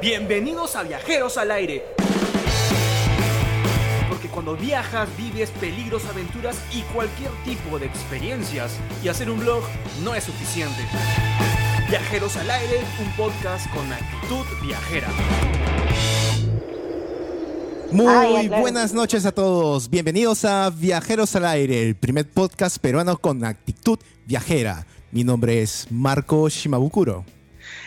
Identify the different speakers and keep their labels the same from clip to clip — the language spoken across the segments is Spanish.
Speaker 1: Bienvenidos a Viajeros al Aire. Porque cuando viajas vives peligros, aventuras y cualquier tipo de experiencias. Y hacer un blog no es suficiente. Viajeros al Aire, un podcast con actitud viajera.
Speaker 2: Muy buenas noches a todos. Bienvenidos a Viajeros al Aire, el primer podcast peruano con actitud viajera. Mi nombre es Marco Shimabukuro.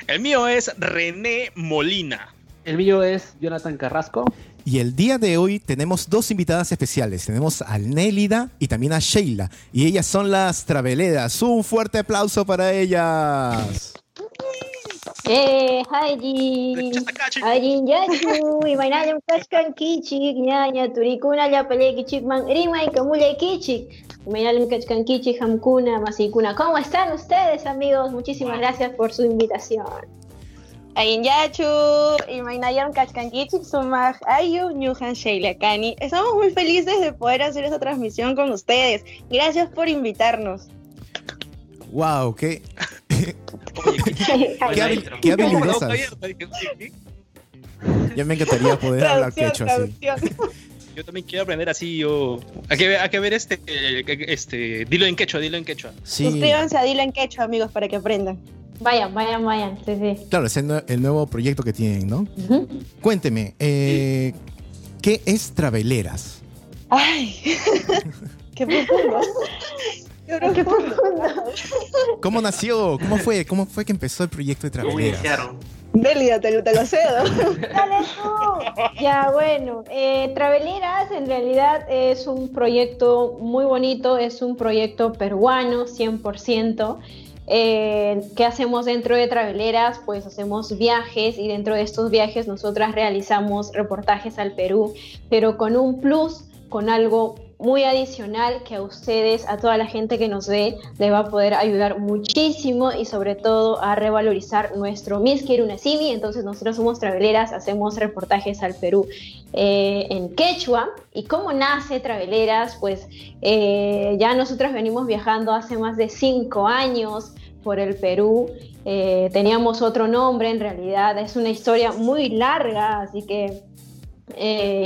Speaker 3: El mío es René Molina.
Speaker 4: El mío es Jonathan Carrasco.
Speaker 2: Y el día de hoy tenemos dos invitadas especiales. Tenemos a Nélida y también a Sheila. Y ellas son las Traveledas. Un fuerte aplauso para ellas.
Speaker 5: Eh, Haji. Haji yachu, imaynallam kashkan kichik, ñaña turikuna llapalay kichikman rimay kamulay kichik. Hamkuna, masikuna. ¿Cómo están ustedes, amigos? Muchísimas gracias por su invitación.
Speaker 6: Ayinyachu, ayu. Estamos muy felices de poder hacer esta transmisión con ustedes. Gracias por invitarnos.
Speaker 2: Wow, qué qué, qué habilidosas. Ya me encantaría poder hablar quechua así.
Speaker 3: Yo también quiero aprender así. Yo... Hay, que ver, hay que ver este, este. Dilo en quechua, dilo en quechua.
Speaker 6: Sí. Suscríbanse a Dilo en quechua, amigos, para que aprendan.
Speaker 5: Vayan, vayan, vayan. Sí, sí.
Speaker 2: Claro, es el, el nuevo proyecto que tienen, ¿no? Cuénteme, eh, ¿qué es Traveleras?
Speaker 6: Ay, qué profundo.
Speaker 5: Qué profundo.
Speaker 2: ¿Cómo nació? ¿Cómo fue? ¿Cómo fue que empezó el proyecto de Traveleras?
Speaker 6: Delia, te, te lo cedo.
Speaker 5: Dale tú. Ya, bueno, eh, Traveleras en realidad es un proyecto muy bonito, es un proyecto peruano, 100%. Eh, ¿Qué hacemos dentro de Traveleras? Pues hacemos viajes y dentro de estos viajes nosotras realizamos reportajes al Perú, pero con un plus, con algo muy adicional que a ustedes, a toda la gente que nos ve, le va a poder ayudar muchísimo y sobre todo a revalorizar nuestro Miskirunasimi. Entonces nosotros somos traveleras, hacemos reportajes al Perú eh, en quechua. ¿Y cómo nace Traveleras? Pues eh, ya nosotros venimos viajando hace más de cinco años por el Perú. Eh, teníamos otro nombre en realidad, es una historia muy larga, así que...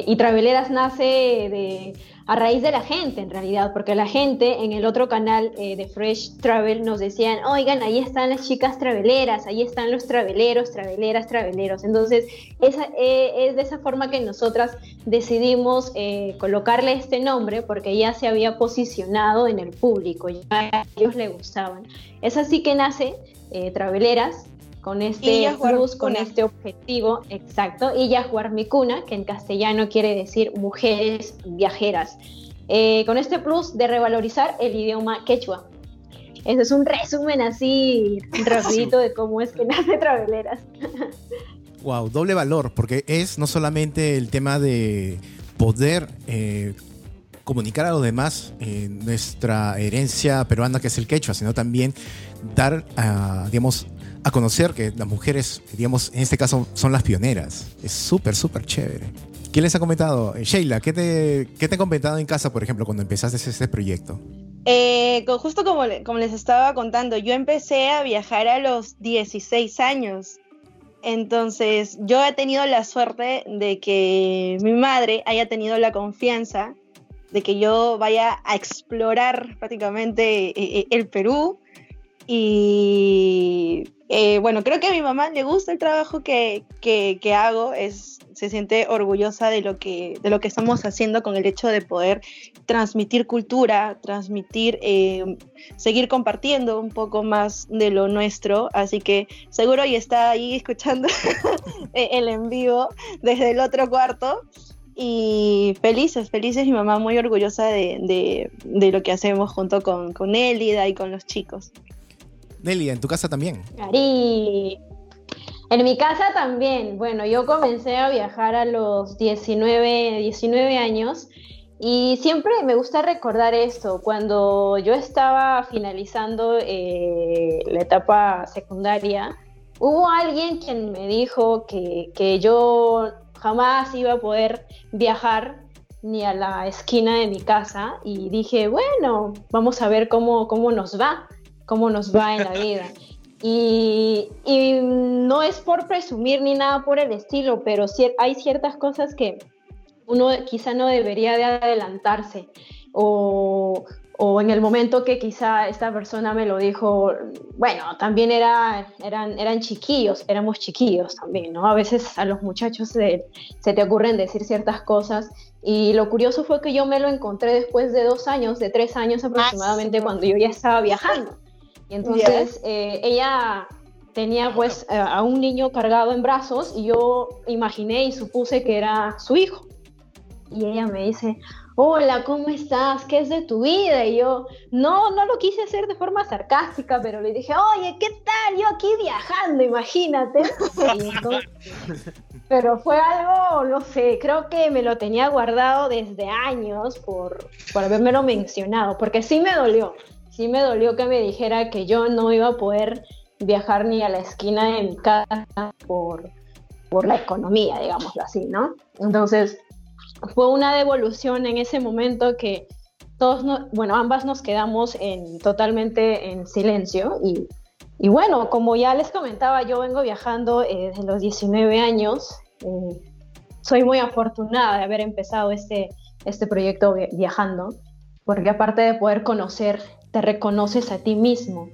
Speaker 5: y Traveleras nace de a raíz de la gente en realidad, porque la gente en el otro canal eh, de Fresh Travel nos decían, oigan, ahí están las chicas traveleras, ahí están los traveleros, traveleras, traveleros. Entonces, esa, eh, es de esa forma que nosotras decidimos eh, colocarle este nombre porque ya se había posicionado en el público, ya a ellos le gustaban. Es así que nace Traveleras, con este plus, con este objetivo, exacto, y Yajuar Mikuna, que en castellano quiere decir mujeres viajeras, eh, con este plus de revalorizar el idioma quechua. Ese es un resumen así rapidito de cómo es que nace Traveleras.
Speaker 2: Wow, doble valor, porque es no solamente el tema de poder eh, comunicar a los demás eh, nuestra herencia peruana que es el quechua, sino también dar, uh, digamos, a conocer que las mujeres, digamos, en este caso son las pioneras. Es súper, súper chévere. ¿Quién les ha comentado? Eh, Sheila, ¿qué te, ¿qué te han comentado en casa, por ejemplo, cuando empezaste este proyecto?
Speaker 6: Eh, justo como, como les estaba contando, yo empecé a viajar a los 16 años. Entonces, yo he tenido la suerte de que mi madre haya tenido la confianza de que yo vaya a explorar prácticamente eh, el Perú y eh, bueno, creo que a mi mamá le gusta el trabajo que, que, hago, es, se siente orgullosa de lo, que, de lo que estamos haciendo con el hecho de poder transmitir cultura, transmitir, eh, seguir compartiendo un poco más de lo nuestro, así que seguro y está ahí escuchando el en vivo desde el otro cuarto. Y felices, felices, mi mamá muy orgullosa de, de, de lo que hacemos junto con, con Elida y con los chicos.
Speaker 2: Nelly, ¿en tu casa también?
Speaker 5: Cari. En mi casa también. Bueno, yo comencé a viajar a los 19, 19 años y siempre me gusta recordar esto. Cuando yo estaba finalizando eh, la etapa secundaria, hubo alguien quien me dijo que, que yo jamás iba a poder viajar ni a la esquina de mi casa y dije, bueno, vamos a ver cómo, cómo nos va cómo nos va en la vida. Y, y no es por presumir ni nada por el estilo, pero cier- hay ciertas cosas que uno quizá no debería de adelantarse o, o en el momento que quizá esta persona me lo dijo, bueno, también era, eran, eran chiquillos, éramos chiquillos también, ¿no? A veces a los muchachos se, se te ocurren decir ciertas cosas y lo curioso fue que yo me lo encontré después de dos años, de tres años aproximadamente,
Speaker 6: sí.
Speaker 5: cuando yo ya estaba viajando. Y entonces eh, ella tenía pues a a un niño cargado en brazos y yo imaginé y supuse que era su hijo. Y ella me dice, hola, ¿cómo estás? ¿Qué es de tu vida? Y yo, no, no lo quise hacer de forma sarcástica, pero le dije, oye, ¿qué tal? Yo aquí viajando, imagínate. Entonces- pero fue algo, no sé, creo que me lo tenía guardado desde años por, por habérmelo mencionado, porque sí me dolió, sí me dolió que me dijera que yo no iba a poder viajar ni a la esquina de mi casa por, por la economía, digámoslo así, ¿no? Entonces, fue una devolución en ese momento que todos, no- bueno, ambas nos quedamos en, totalmente en silencio y, y bueno, como ya les comentaba, yo vengo viajando eh, desde los 19 años. eh, soy muy afortunada de haber empezado este, este proyecto vi- viajando, porque aparte de poder conocer, te reconoces a ti mismo,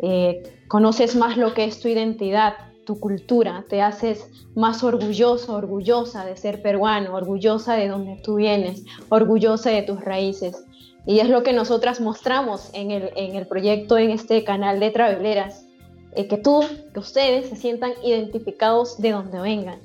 Speaker 5: eh, conoces más lo que es tu identidad, tu cultura, te haces más orgulloso, orgullosa de ser peruano, orgullosa de donde tú vienes, orgullosa de tus raíces. Y es lo que nosotras mostramos en el, en el proyecto, en este canal de Traveleras, eh, que tú, que ustedes se sientan identificados de donde vengan.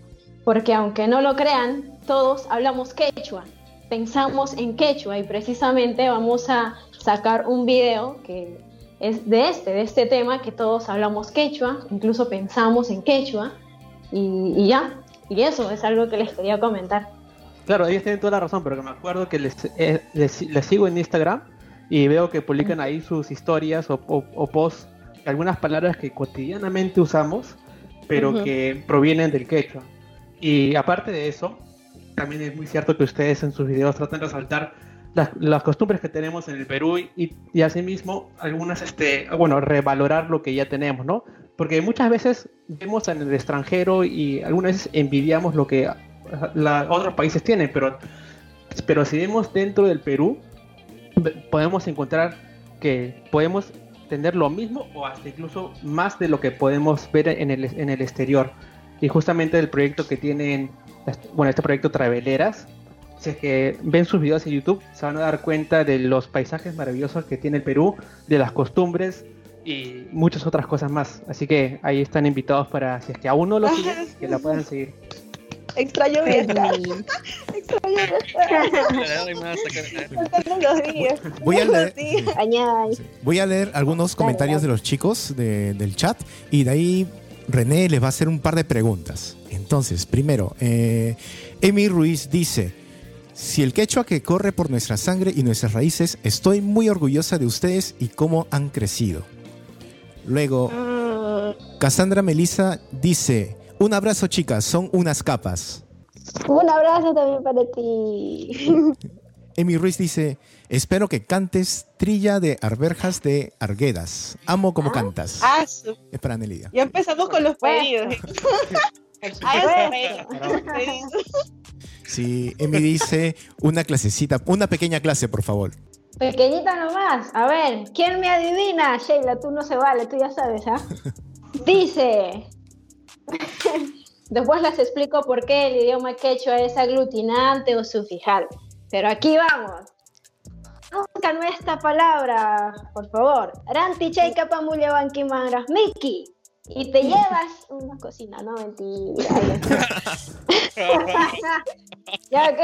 Speaker 5: Porque aunque no lo crean, todos hablamos quechua, pensamos en quechua y precisamente vamos a sacar un video que es de este, de este tema, que todos hablamos quechua, incluso pensamos en quechua y, y ya. Y eso es algo que les quería comentar.
Speaker 7: Claro, ellos tienen toda la razón, pero que me acuerdo que les, eh, les, les sigo en Instagram y veo que publican ahí sus historias o, o, o posts, algunas palabras que cotidianamente usamos, pero
Speaker 5: Ujú.
Speaker 7: que provienen del quechua. Y aparte de eso, también es muy cierto que ustedes en sus videos tratan de resaltar las, las costumbres que tenemos en el Perú y, y asimismo algunas, este, bueno, revalorar lo que ya tenemos, ¿no? Porque muchas veces vemos en el extranjero y algunas veces envidiamos lo que la- otros países tienen, pero, pero si vemos dentro del Perú, podemos encontrar que podemos tener lo mismo o hasta incluso más de lo que podemos ver en el, en el exterior. Y justamente el proyecto que tienen, este- bueno, este proyecto Traveleras, si es que ven sus videos en YouTube, se van a dar cuenta de los paisajes maravillosos que tiene el Perú, de las costumbres y muchas otras cosas más. Así que ahí están invitados para, si es que aún no lo siguen, que la puedan seguir.
Speaker 6: Extraño viajar. Extraño.
Speaker 2: Voy a leer. Voy a leer algunos comentarios de los chicos de- del chat y de ahí René les va a hacer un par de preguntas. Entonces, primero, eh, Emi Ruiz dice, si el quechua que corre por nuestra sangre y nuestras raíces, estoy muy orgullosa de ustedes y cómo han crecido. Luego, Cassandra Melissa dice, un abrazo chicas, son unas capas.
Speaker 5: Un abrazo también para ti.
Speaker 2: Emi Ruiz dice, espero que cantes Trilla de Arberjas de Arguedas. Amo como cantas.
Speaker 6: ah, su-
Speaker 2: Es para Nelida.
Speaker 6: Ya empezamos con los pedidos.
Speaker 2: Sí, Emi dice una clasecita, una pequeña clase, por favor.
Speaker 5: Pequeñita nomás. A ver, ¿quién me adivina? Sheila, tú no se vale, tú ya sabes, ¿ah? Dice. Después les explico por qué el idioma quechua es aglutinante o sufijal. Pero aquí vamos. Búscame esta palabra, por favor. Ranti Cheika Miki. Y te llevas una cocina, no mentira. ya, ok.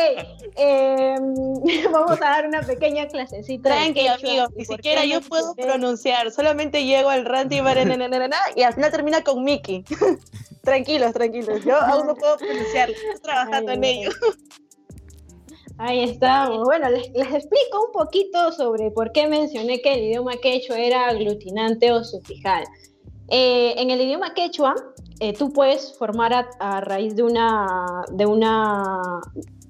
Speaker 5: Eh, vamos a dar una pequeña clasecita.
Speaker 6: Tranqui, amigo,
Speaker 5: y
Speaker 6: ni siquiera yo puedo pronunciar, solamente llego al ranty barananana, y al final termina con Mickey. tranquilos, tranquilos, yo aún no puedo pronunciarlo, estoy trabajando
Speaker 5: Ay,
Speaker 6: en ello.
Speaker 5: Ahí estamos. Bueno, les, les explico un poquito sobre por qué mencioné que el idioma quechua era aglutinante o sufijal. Eh, en el idioma quechua, eh, tú puedes formar a, a raíz de una, de una,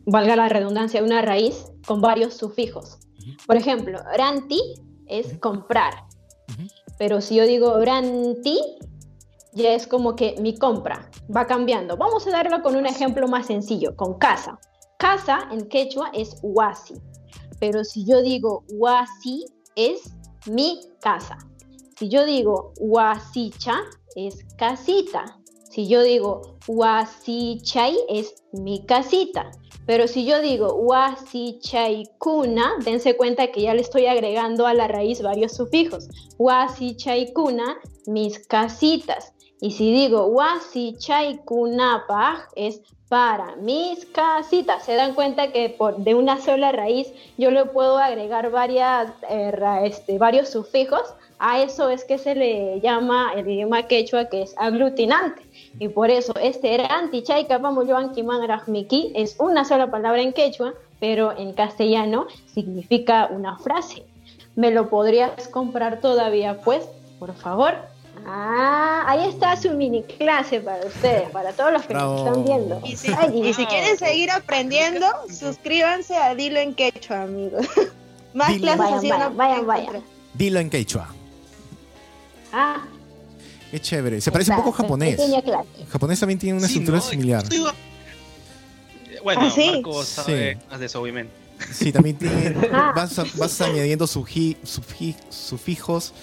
Speaker 5: valga la redundancia, de una raíz con varios sufijos. Por ejemplo, ranti es comprar. Pero si yo digo ranti, ya es como que mi compra va cambiando. Vamos a darlo con un ejemplo más sencillo, con casa. Casa en quechua es wasi, pero si yo digo wasi es mi casa. Si yo digo wasicha es casita. Si yo digo wasichay es mi casita. Pero si yo digo wasichaykuna, dense cuenta que ya le estoy agregando a la raíz varios sufijos. Wasichaykuna, mis casitas. Y si digo wasichaykunapaj es para mis casitas. Se dan cuenta que por, de una sola raíz yo le puedo agregar eh, este, varios sufijos. A eso es que se le llama el idioma quechua que es aglutinante. Y por eso este era antichayka Rajmiki es una sola palabra en quechua, pero en castellano significa una frase. ¿Me lo podrías comprar todavía, pues? Por favor. Ah, ahí está su mini clase para ustedes, para todos los que nos están viendo.
Speaker 6: Y si,
Speaker 5: Ay,
Speaker 6: y si quieren seguir aprendiendo, suscríbanse a Dilo en Quechua, amigos. Más
Speaker 2: Dilo.
Speaker 6: clases
Speaker 5: Vayan,
Speaker 6: así
Speaker 5: vayan,
Speaker 6: no
Speaker 5: vayan, vayan.
Speaker 2: Dilo en quechua.
Speaker 5: Ah,
Speaker 2: Qué chévere. Se parece un poco japonés. Japonés también tiene una
Speaker 3: Sí,
Speaker 2: estructura
Speaker 3: ¿no?
Speaker 2: similar.
Speaker 3: Estoy- Bueno,
Speaker 6: ¿Ah, sí?
Speaker 3: Marco sabe
Speaker 2: Sí.
Speaker 3: más de eso, obviamente.
Speaker 2: Sí, también tiene, vas, a- vas añadiendo suji- sufi- sufijos.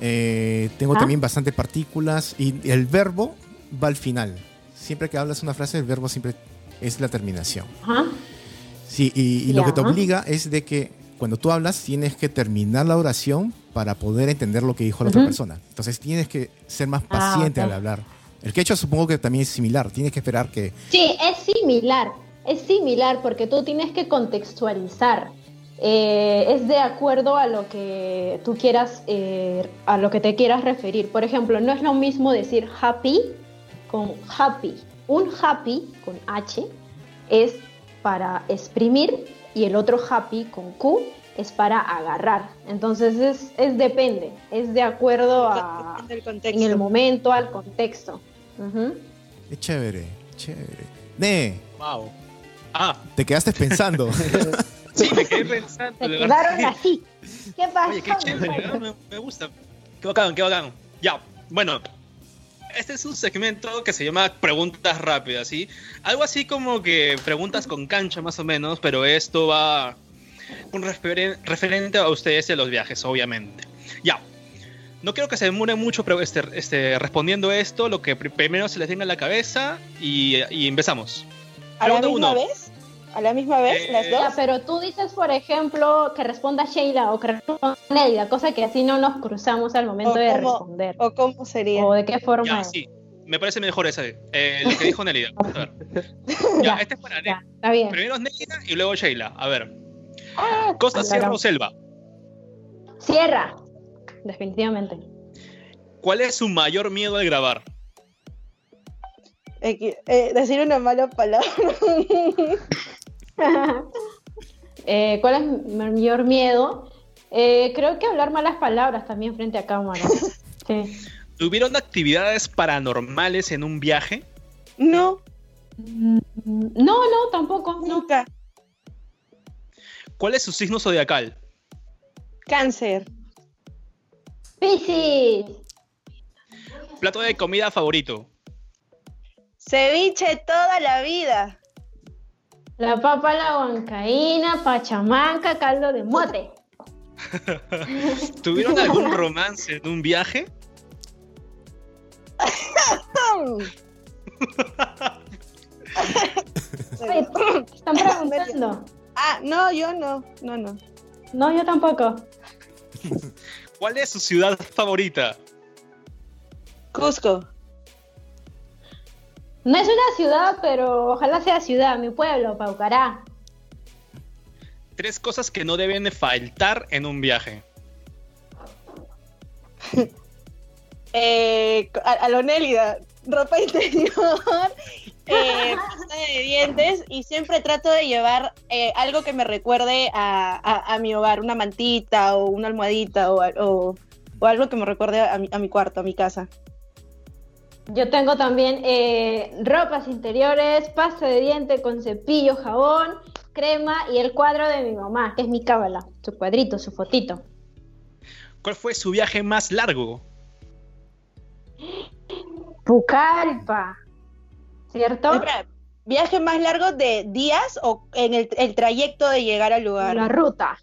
Speaker 2: eh, tengo
Speaker 5: Ajá.
Speaker 2: también bastante partículas. Y el verbo va al final. Siempre que hablas una frase, el verbo siempre es la terminación. Sí, y, y lo que te obliga es de que cuando tú hablas tienes que terminar la oración para poder entender lo que dijo la otra persona. Entonces tienes que ser más
Speaker 5: Ah,
Speaker 2: paciente al hablar. El quechua supongo que también es similar. Tienes que esperar que...
Speaker 5: Sí, es similar, es similar porque tú tienes que contextualizar. Eh, es de acuerdo a lo que tú quieras, eh, a lo que te quieras referir. Por ejemplo, no es lo mismo decir happy con happy. Un happy con H es para exprimir y el otro happy con Q es para agarrar. Entonces es, es depende, es de acuerdo a
Speaker 6: Depende del
Speaker 5: en el momento, al contexto. Ujú.
Speaker 2: Es chévere, chévere. Ne,
Speaker 3: Wow. Ah,
Speaker 2: te quedaste pensando.
Speaker 3: sí, me quedé pensando. Verdad.
Speaker 5: quedaron así. ¿Qué pasó?
Speaker 3: Oye, qué chévere, me, me gusta. Qué bacán, qué bacán. Ya, bueno. Este es un segmento que se llama Preguntas Rápidas, ¿sí? Algo así como que preguntas con cancha más o menos, pero esto va un referen- referente a ustedes de los viajes, obviamente. Ya. No quiero que se demoren mucho pero este, este, respondiendo esto, lo que pr- primero se les venga a la cabeza y, y empezamos.
Speaker 6: ¿A la misma
Speaker 3: uno.
Speaker 6: vez? ¿A la misma vez?
Speaker 3: Eh,
Speaker 6: ¿Las
Speaker 5: Ya,
Speaker 6: dos?
Speaker 5: pero tú dices, por ejemplo, que responda Sheila o que responda Nelida, cosa que así no nos cruzamos al momento
Speaker 6: O
Speaker 5: de
Speaker 6: cómo-
Speaker 5: responder.
Speaker 6: ¿O cómo sería?
Speaker 5: ¿O de qué forma?
Speaker 3: Ya,
Speaker 5: es.
Speaker 3: sí. Me parece mejor ese, eh, el que dijo Nelida. A ver. Ya,
Speaker 5: Ya,
Speaker 3: este es para
Speaker 5: ya,
Speaker 3: Nelida.
Speaker 5: está bien.
Speaker 3: Primero es Nelida y luego Sheila. A ver. Costa,
Speaker 5: Acá.
Speaker 3: Sierra o Selva.
Speaker 5: Cierra, definitivamente.
Speaker 3: ¿Cuál es su mayor miedo al grabar?
Speaker 6: Eh, eh, decir una mala palabra.
Speaker 5: Eh, ¿Cuál es mi mayor miedo? Eh, creo que hablar malas palabras también frente a cámara. Sí.
Speaker 3: ¿Tuvieron actividades paranormales en un viaje?
Speaker 6: no,
Speaker 5: Mm, No, no, tampoco. No.
Speaker 6: nunca.
Speaker 3: ¿Cuál es su signo zodiacal?
Speaker 6: Cáncer.
Speaker 5: Piscis.
Speaker 3: ¿Plato de comida favorito?
Speaker 6: Ceviche toda la vida.
Speaker 5: La papa, la huancaína, pachamanca, caldo de mote.
Speaker 3: ¿Tuvieron algún romance en un viaje?
Speaker 5: Están preguntando.
Speaker 6: ah, no, yo no. No, no.
Speaker 5: No, yo tampoco.
Speaker 3: ¿Cuál es su ciudad favorita?
Speaker 6: Cusco.
Speaker 5: No es una ciudad, pero ojalá sea ciudad, mi pueblo, Paucará.
Speaker 3: Tres cosas que no deben de faltar en un viaje.
Speaker 6: Eh, a, a lo Nélida. Ropa interior. eh, pasta de dientes. Y siempre trato de llevar eh, algo que me recuerde a, a- a mi hogar. Una mantita o una almohadita o, o- o algo que me recuerde a mi, a mi cuarto, a mi casa.
Speaker 5: Yo tengo también eh, ropas interiores, pasta de diente con cepillo, jabón, crema y el cuadro de mi mamá, que es mi cábala, su cuadrito, su fotito.
Speaker 3: ¿Cuál fue su viaje más largo?
Speaker 5: Pucallpa. ¿Cierto?
Speaker 6: ¿Viaje más largo de días o en el, el trayecto de llegar al lugar?
Speaker 5: La ruta.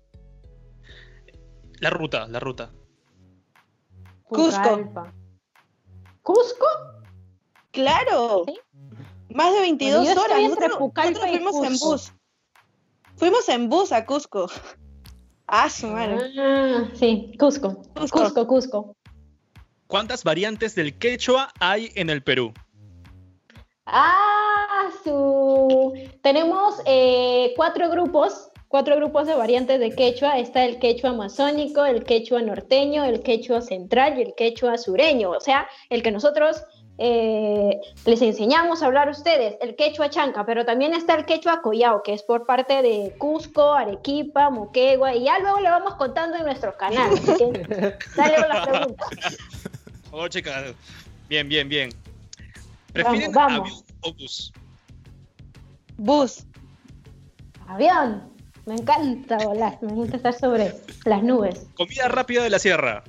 Speaker 3: La ruta, la ruta.
Speaker 6: Cusco.
Speaker 5: Pucallpa. ¿Cusco?
Speaker 6: Claro.
Speaker 5: ¿Sí?
Speaker 6: Más de 22
Speaker 5: Yo estoy
Speaker 6: horas. Nosotros, fuimos en bus. Fuimos en bus a Cusco. Ah, su madre.
Speaker 5: Ah, sí, Cusco.
Speaker 6: Cusco.
Speaker 5: Cusco, Cusco.
Speaker 3: ¿Cuántas variantes del quechua hay en el Perú?
Speaker 5: Ah, su. Tenemos eh, cuatro grupos, cuatro grupos de variantes de quechua. Está el quechua amazónico, el quechua norteño, el quechua central y el quechua sureño. O sea, el que nosotros eh, les enseñamos a hablar a ustedes, el quechua chanca, pero también está el quechua collao, que es por parte de Cusco, Arequipa, Moquegua, y ya luego le vamos contando en nuestro canal. Así que dale las preguntas.
Speaker 3: Oh, chicas. Bien, bien, bien. ¿Prefieren
Speaker 5: Vamos, vamos.
Speaker 3: avión o bus?
Speaker 6: Bus.
Speaker 5: Avión. Me encanta volar, me encanta estar sobre las nubes.
Speaker 3: Comida rápida de la sierra.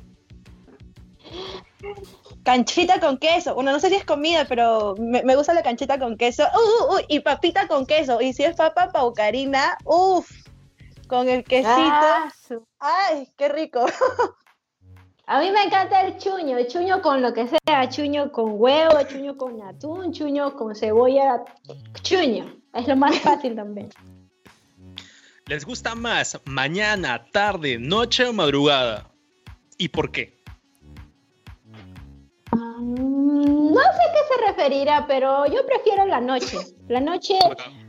Speaker 6: Canchita con queso. Bueno, no sé si es comida, pero me, me gusta la canchita con queso. Uh, uh, uh, y papita con queso. Y si es papa paucarina, uff. Con el quesito.
Speaker 5: Ah,
Speaker 6: Ay, qué rico.
Speaker 5: A mí me encanta el chuño, el chuño con lo que sea, chuño con huevo, chuño con atún, chuño con cebolla, chuño. Es lo más fácil también.
Speaker 3: ¿Les gusta más mañana, tarde, noche o madrugada? ¿Y por qué?
Speaker 5: Mm, No sé a qué se referirá, pero yo prefiero la noche. La noche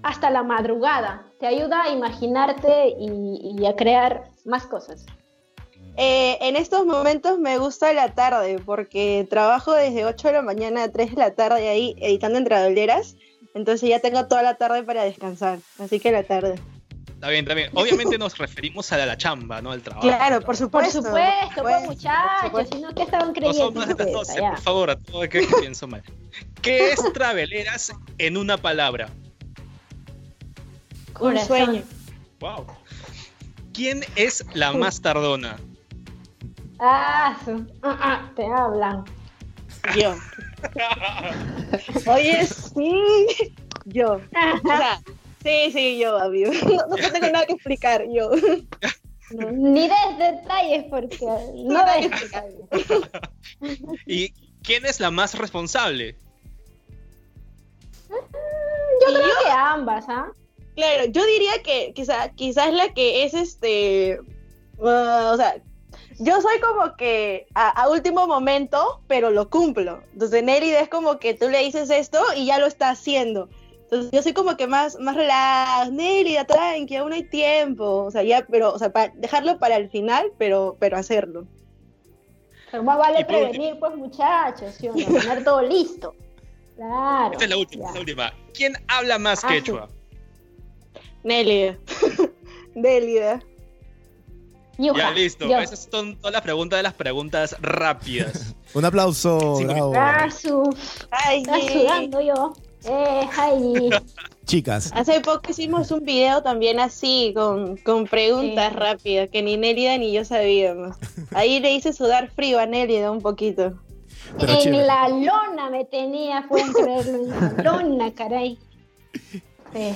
Speaker 5: hasta la madrugada. Te ayuda a imaginarte y, y a crear más cosas.
Speaker 6: Eh, en estos momentos me gusta la tarde porque trabajo desde 8 de la mañana a 3 de la tarde ahí editando entre adoleras. Entonces ya tengo toda la tarde para descansar. Así que la tarde.
Speaker 3: Está bien, está bien. Obviamente nos referimos a la chamba, ¿no? Al trabajo.
Speaker 6: Claro, por
Speaker 5: Por
Speaker 6: supuesto.
Speaker 5: supuesto, pues
Speaker 6: por
Speaker 5: muchachos,
Speaker 6: supuesto.
Speaker 5: si no, ¿qué estaban
Speaker 3: No
Speaker 5: creyendo?
Speaker 3: son más de las
Speaker 5: ustedes
Speaker 3: 12,
Speaker 5: allá?
Speaker 3: por favor, a todo que, que pienso mal. ¿Qué es traveleras en una palabra?
Speaker 6: Un sueño.
Speaker 3: Wow. ¿Quién es la más tardona?
Speaker 5: Ah, su- ah, ah, te hablan.
Speaker 6: Yo. Oye, sí. Yo. O sea, sí, sí, yo, amigo. No, no tengo nada que explicar, yo.
Speaker 5: No, ni des detalles porque no des detalles.
Speaker 3: ¿Y quién es la más responsable?
Speaker 5: Yo creo que ambas, ¿ah?
Speaker 6: Claro, yo diría que quizá, quizás la que es este. ah, o sea, yo soy como que a, a último momento, pero lo cumplo. Entonces, Nelly es como que tú le dices esto y ya lo está haciendo. Entonces, yo soy como que más, más relax, Nelly, tranqui, aún hay tiempo. O sea, ya, pero, o sea, para dejarlo para el final, pero, pero hacerlo.
Speaker 5: Pero más vale
Speaker 3: por
Speaker 5: prevenir, pues, muchachos, ¿sí o no? Tener todo listo. Claro.
Speaker 3: Esta es la última, es la última. ¿Quién habla más
Speaker 5: Ah,
Speaker 3: quechua?
Speaker 6: Nelly. Nelly.
Speaker 5: Yuja,
Speaker 3: Ya, listo.
Speaker 5: yo.
Speaker 3: Esas son todas las preguntas de las preguntas rápidas.
Speaker 2: Un aplauso,
Speaker 3: Sí,
Speaker 2: bravo.
Speaker 5: Ah, su-
Speaker 6: Ay,
Speaker 5: Está
Speaker 6: sí.
Speaker 5: sudando yo. Eh, ay.
Speaker 2: Chicas,
Speaker 6: Hace poco hicimos un video también así, con, con preguntas
Speaker 5: Sí.
Speaker 6: rápidas, que ni Nélida ni yo sabíamos. Ahí le hice sudar frío a Nélida un poquito.
Speaker 2: Pero
Speaker 5: en
Speaker 2: chévere.
Speaker 5: la lona me tenía, pueden creerlo, en la lona, caray. Sí.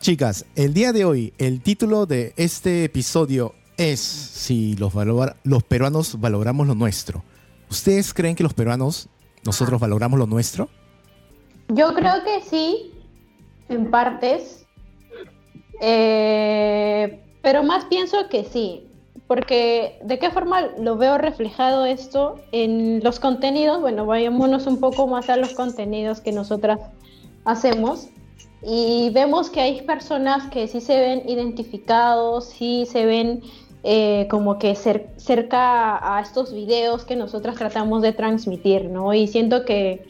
Speaker 2: chicas, el día de hoy, el título de este episodio es si los, valora- los peruanos valoramos lo nuestro. ¿Ustedes creen que los peruanos, nosotros valoramos lo nuestro?
Speaker 5: Yo creo que sí, en partes. Eh, pero más pienso que sí. Porque de qué forma lo veo reflejado esto en los contenidos. Bueno, vayámonos un poco más a los contenidos que nosotras hacemos. Y vemos que hay personas que sí se ven identificados, sí se ven eh, como que cer- cerca a estos videos que nosotras tratamos de transmitir, ¿no? Y siento que,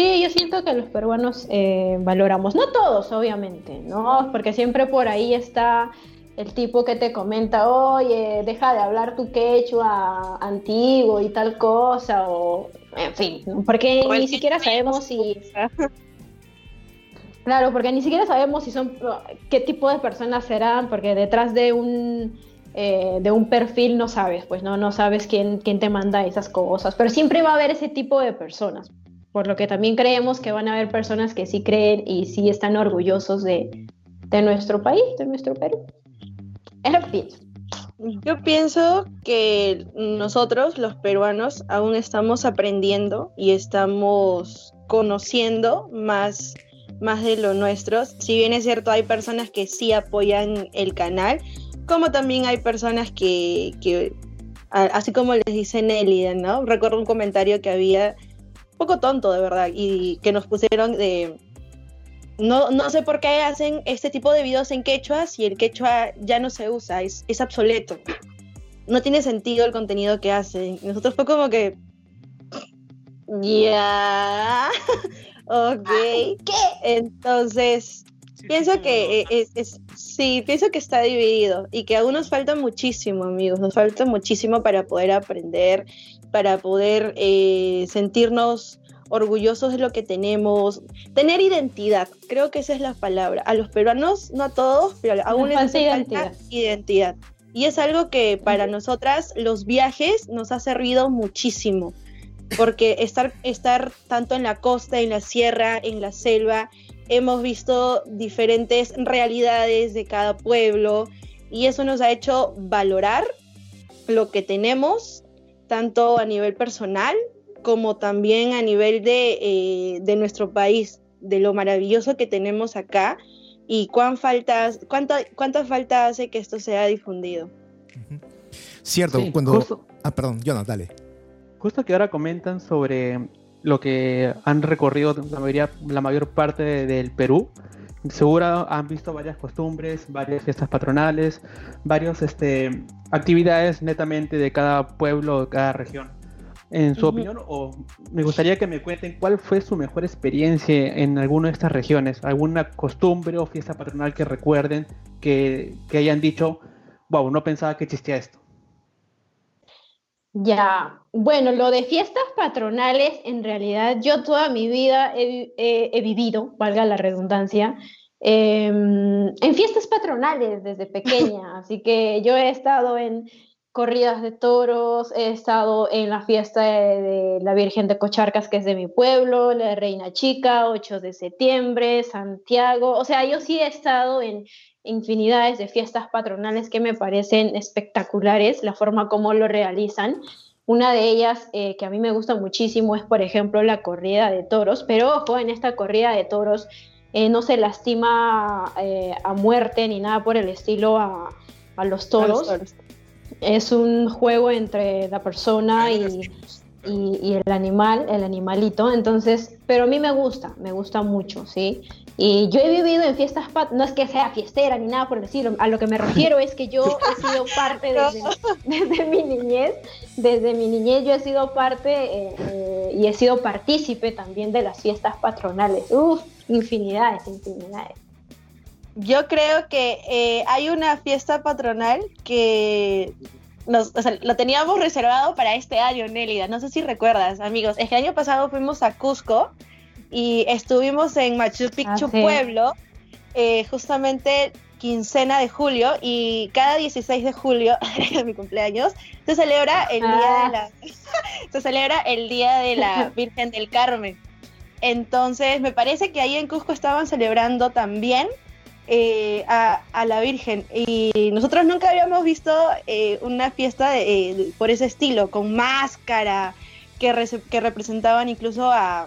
Speaker 5: sí, yo siento que los peruanos eh, valoramos, no todos, obviamente, ¿no? Porque siempre por ahí está el tipo que te comenta, oye, deja de hablar tu quechua antiguo y tal cosa, o en fin, porque
Speaker 6: O
Speaker 5: ni siquiera sabemos si... Claro, porque ni siquiera sabemos si son qué tipo de personas serán, porque detrás de un eh, de un perfil no sabes, pues no, no sabes quién, quién te manda esas cosas, pero siempre va a haber ese tipo de personas. Por lo que también creemos que van a haber personas que sí creen y sí están orgullosos de, de nuestro país, de nuestro Perú. Es lo que pienso.
Speaker 6: Yo pienso que nosotros, los peruanos, aún estamos aprendiendo y estamos conociendo más, más de lo nuestro. Si bien es cierto, hay personas que sí apoyan el canal, como también hay personas que, que así como les dice Nelly, ¿no? Recuerdo un comentario que había, poco tonto de verdad, y que nos pusieron de no, no sé por qué hacen este tipo de videos en quechua si el quechua ya no se usa, es, es obsoleto. No tiene sentido el contenido que hacen. Nosotros fue como que. Ya. ok. ¿Qué? Entonces, pienso que es, es, sí, pienso que está dividido y que aún nos falta muchísimo, amigos. Nos falta muchísimo para poder aprender, para poder eh, sentirnos orgullosos de lo que tenemos, tener identidad, creo que esa es la palabra. A los peruanos, no a todos, pero aún les hace identidad. identidad. Y es algo que para nosotras los viajes nos ha servido muchísimo, porque estar, estar tanto en la costa, en la sierra, en la selva, hemos visto diferentes realidades de cada pueblo y eso nos ha hecho valorar lo que tenemos, tanto a nivel personal como también a nivel de, eh, de nuestro país, de lo maravilloso que tenemos acá y cuán faltas, cuánta, cuánta falta hace que esto sea difundido.
Speaker 2: Cierto, cuando... Ah, perdón, Jonathan, dale.
Speaker 7: Justo que ahora comentan sobre lo que han recorrido la, mayoría, la mayor parte del Perú. Seguro han visto varias costumbres, varias fiestas patronales, varias este, actividades netamente de cada pueblo, de cada región. En su opinión, o me gustaría que me cuenten cuál fue su mejor experiencia en alguna de estas regiones, alguna costumbre o fiesta patronal que recuerden que, hayan dicho, wow, no pensaba que existía esto.
Speaker 5: Ya, bueno, lo de fiestas patronales, en realidad yo toda mi vida he, vivido, valga la redundancia, em, en fiestas patronales desde pequeña, así que yo he estado en corridas de toros, he estado en la fiesta de, la Virgen de Cocharcas, que es de mi pueblo, la de Reina Chica, 8 de septiembre, Santiago, o sea, yo sí he estado en infinidades de fiestas patronales que me parecen espectaculares, la forma como lo realizan. Una de ellas eh, que a mí me gusta muchísimo es, por ejemplo, la corrida de toros, pero ojo, en esta corrida de toros eh, no se lastima eh, a muerte ni nada por el estilo a, a los toros es un juego entre la persona y, y, el animal, el animalito, entonces, pero a mí me gusta, me gusta mucho, ¿sí? Y yo he vivido en fiestas, no es que sea fiestera ni nada por decirlo, a lo que me refiero es que yo he sido parte desde, desde mi niñez, desde mi niñez yo he sido parte eh, eh, y he sido partícipe también de las fiestas patronales, Uf, infinidades, infinidades.
Speaker 6: Yo creo que eh, hay una fiesta patronal que nos, lo teníamos reservado para este año, Nélida. No sé si recuerdas, amigos. Es que el año pasado fuimos a Cusco y estuvimos en Machu Picchu, ah, Pueblo, eh, justamente quincena de julio y cada 16 de julio, mi cumpleaños, se celebra el día de ah. la se celebra el día de la Virgen del Carmen. Entonces, me parece que ahí en Cusco estaban celebrando también eh, a, la Virgen. Y nosotros nunca habíamos visto eh, una fiesta eh, por ese estilo, con máscara, que, que representaban incluso a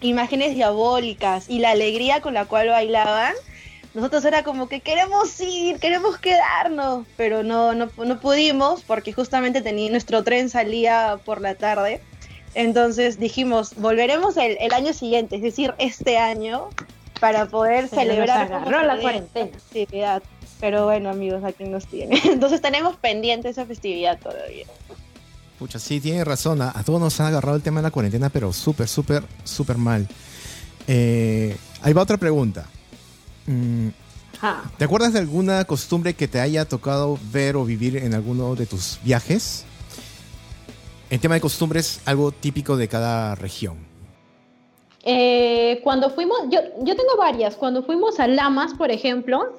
Speaker 6: imágenes diabólicas y la alegría con la cual bailaban. Nosotros era como que queremos ir, queremos quedarnos, pero no, no, pudimos porque justamente tenía, nuestro tren salía por la tarde. Entonces dijimos, volveremos el, el año siguiente, es decir, este año, para poder celebrar.
Speaker 5: la cuarentena.
Speaker 6: Festividad. Pero bueno, amigos, aquí nos tiene. Entonces tenemos pendiente esa festividad todavía.
Speaker 2: Pucha, sí, tiene razón. A, todos nos han agarrado el tema de la cuarentena, pero súper, súper, súper mal. Eh, ahí va otra pregunta. Mm, ¿Te acuerdas de alguna costumbre que te haya tocado ver o vivir en alguno de tus viajes? En tema de costumbres, algo típico de cada región.
Speaker 5: Eh, cuando fuimos, yo, yo tengo varias, cuando fuimos a Lamas, por ejemplo,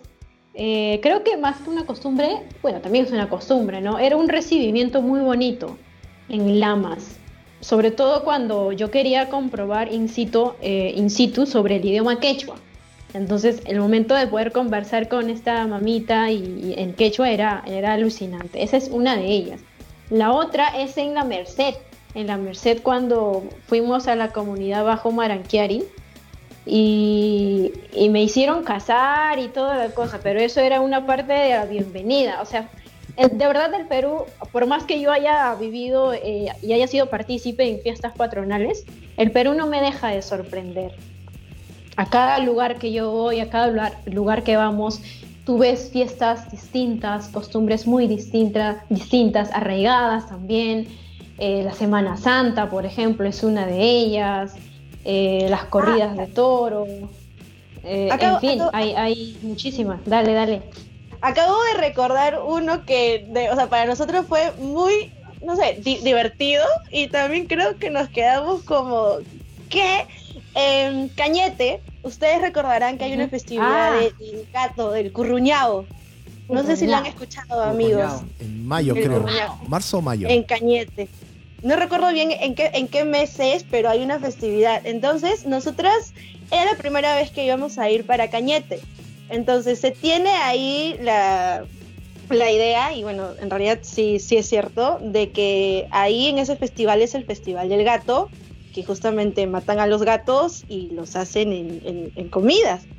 Speaker 5: eh, creo que más que una costumbre, bueno, también es una costumbre, ¿no? Era un recibimiento muy bonito en Lamas. sobre todo cuando yo quería comprobar in situ, eh, in situ sobre el idioma quechua. Entonces, el momento de poder conversar con esta mamita y, y en quechua era, era alucinante. Esa es una de ellas. La otra es en la Merced. En la Merced cuando fuimos a la comunidad Bajo Maranquiari y, y me hicieron casar y toda la cosa, pero eso era una parte de la bienvenida. O sea, de verdad el Perú, por más que yo haya vivido eh, y haya sido partícipe en fiestas patronales, el Perú no me deja de sorprender. A cada lugar que yo voy, a cada lugar, lugar que vamos, tú ves fiestas distintas, costumbres muy distintas, distintas arraigadas también. Eh, la Semana Santa, por ejemplo, es una de ellas. eh, las corridas de toro. eh, en fin, hay muchísimas. Dale, dale.
Speaker 6: Acabo de recordar uno que, de- o sea, para nosotros fue muy, no sé, di- divertido y también creo que nos quedamos como que en Cañete, ustedes recordarán que hay una festividad
Speaker 5: Ah.
Speaker 6: de- del gato, del curruñao. No sé si lo han escuchado, amigos.
Speaker 2: En mayo,
Speaker 6: El
Speaker 2: creo.
Speaker 6: curruñao.
Speaker 2: Marzo o mayo.
Speaker 6: En Cañete. No recuerdo bien en qué, en qué mes es, pero hay una festividad. Entonces, nosotras era la primera vez que íbamos a ir para Cañete. Entonces, se tiene ahí la, la idea, y bueno, en realidad sí, sí es cierto, de que ahí en ese festival es el Festival del Gato, que justamente matan a los gatos y los hacen en, en- en comidas.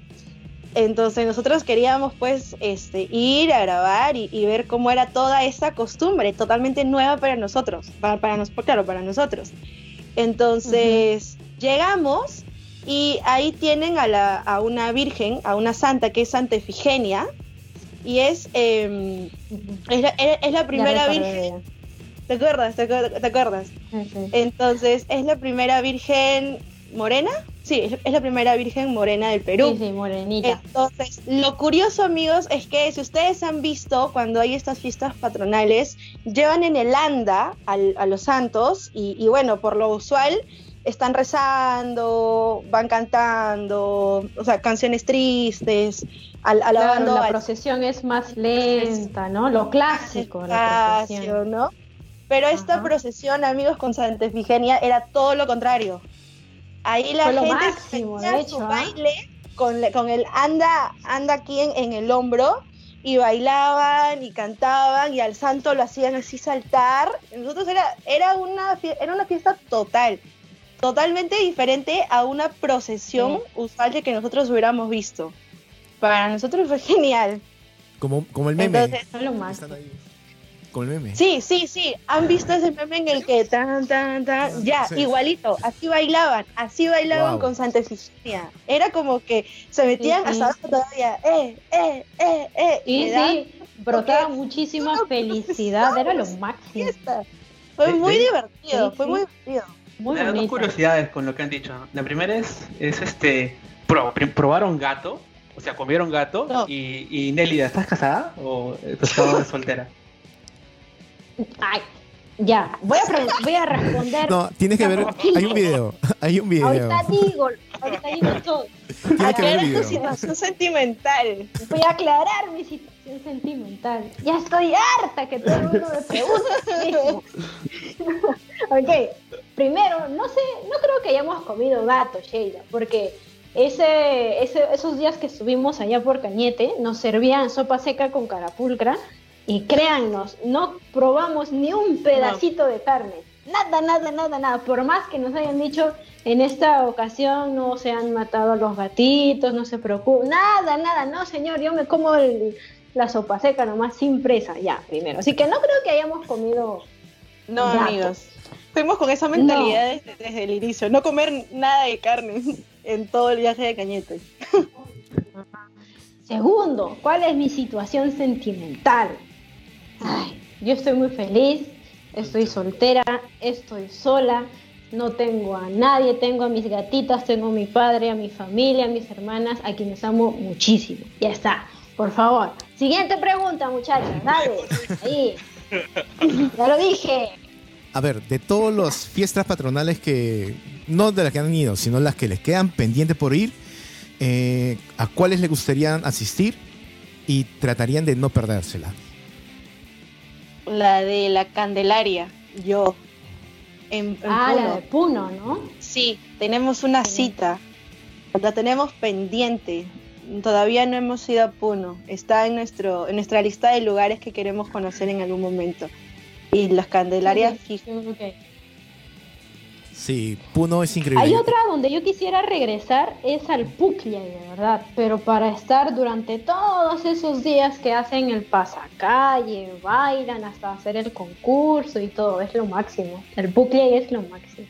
Speaker 6: Entonces nosotros queríamos pues este, ir a grabar y, y ver cómo era toda esa costumbre, totalmente nueva para nosotros, para, para nos, claro, para nosotros. Entonces llegamos y ahí tienen a, la, a una virgen, a una santa que es Santa Efigenia, y es, eh, es, la, es- primera virgen. ¿te acuerdas? ¿Te acuerdas? Entonces es la primera virgen morena, sí, es, es la primera virgen morena del Perú.
Speaker 5: Sí, sí, morenita.
Speaker 6: Entonces, lo curioso, amigos, es que si ustedes han visto cuando hay estas fiestas patronales, llevan en el anda al- a los santos y, y bueno, por lo usual están rezando, van cantando, o sea, canciones tristes, al,
Speaker 5: Claro,
Speaker 6: alabando
Speaker 5: la
Speaker 6: al
Speaker 5: procesión es más lenta, ¿no? Lo clásico, la procesión.
Speaker 6: ¿no? Pero esta
Speaker 5: Ajá.
Speaker 6: procesión, amigos, con Santa Efigenia era todo lo contrario. Ahí la gente
Speaker 5: máximo, de hecho,
Speaker 6: su
Speaker 5: ¿ah?
Speaker 6: baile con, con el anda, anda aquí en, en el hombro y bailaban y cantaban y al santo lo hacían así saltar. Nosotros era, era, una, era una fiesta total, totalmente diferente a una procesión usual de que nosotros hubiéramos visto. Para nosotros fue genial.
Speaker 2: Como, como el meme.
Speaker 6: Entonces,
Speaker 5: Fue lo
Speaker 2: ahí. Como el meme.
Speaker 6: Sí, sí, sí. ¿Han visto ese meme en el que tan, tan, tan? Ya,
Speaker 2: Sí.
Speaker 6: igualito. Así bailaban. Así bailaban
Speaker 2: Wow.
Speaker 6: con Santa Efigenia. Era como que se metían
Speaker 5: Sí, sí.
Speaker 6: hasta abajo todavía. Eh, eh, eh, eh.
Speaker 5: Y sí, brotaba muchísima
Speaker 6: no
Speaker 5: felicidad, era lo máximo.
Speaker 6: fiesta. Fue
Speaker 7: De-
Speaker 6: muy
Speaker 7: de-
Speaker 6: divertido,
Speaker 5: Sí,
Speaker 6: fue
Speaker 5: sí.
Speaker 6: muy divertido.
Speaker 5: Muy
Speaker 7: Me da dos curiosidades con lo que han dicho. La primera es, es este, pro- pr- probaron gato, o sea, comieron gato.
Speaker 6: No.
Speaker 7: Y, y Nélida, ¿estás casada o estás soltera?
Speaker 5: Ay, ya, voy a, voy a responder.
Speaker 2: No, tienes que ver. Hay un video. Hay un video.
Speaker 5: Ahorita digo, ahorita digo todo.
Speaker 2: Tienes que ver
Speaker 6: Aclara
Speaker 2: el
Speaker 6: tu situación sentimental.
Speaker 5: Voy a aclarar mi situación sentimental. Ya estoy harta que todo el mundo me pregunte ok, primero, no sé, no creo que hayamos comido gato, Sheila, porque ese, ese- esos días que estuvimos allá por Cañete nos servían sopa seca con carapulcra y créannos, no probamos ni un pedacito de carne. Nada, nada, nada, nada. Por más que nos hayan dicho en esta ocasión no se han matado a los gatitos, no se preocupen. Nada, nada, no señor, yo me como el- la sopa seca nomás sin presa, ya, primero. Así que no creo que hayamos comido
Speaker 6: No,
Speaker 5: Gato.
Speaker 6: amigos. Fuimos con esa mentalidad desde, desde el inicio. No comer nada de carne en todo el viaje de Cañete.
Speaker 5: Segundo, ¿cuál es mi situación sentimental? Ay, yo estoy muy feliz, estoy soltera, estoy sola, no tengo a nadie, tengo a mis gatitas, tengo a mi padre, a mi familia, a mis hermanas, a quienes amo muchísimo. Ya está, por favor. Siguiente pregunta, muchachas, dale. Ahí. Ya lo dije.
Speaker 2: A ver, de todas las fiestas patronales que. No de las que han ido, sino las que les quedan pendientes por ir, eh, ¿a cuáles les gustaría asistir y tratarían de no perdérsela?
Speaker 6: La de la Candelaria. Yo. en, en
Speaker 5: Ah, la de Puno, ¿no?
Speaker 6: Sí, tenemos una cita. La tenemos pendiente. Todavía no hemos ido a Puno. Está en, nuestro, en nuestra lista de lugares que queremos conocer en algún momento. Y las Candelarias,
Speaker 5: Sí,
Speaker 2: Puno es increíble.
Speaker 5: Hay otra donde yo quisiera regresar, es al Puclia, de verdad, pero para estar durante todos esos días que hacen el pasacalle, bailan hasta hacer el concurso y todo, es lo máximo. El Puclia es lo máximo.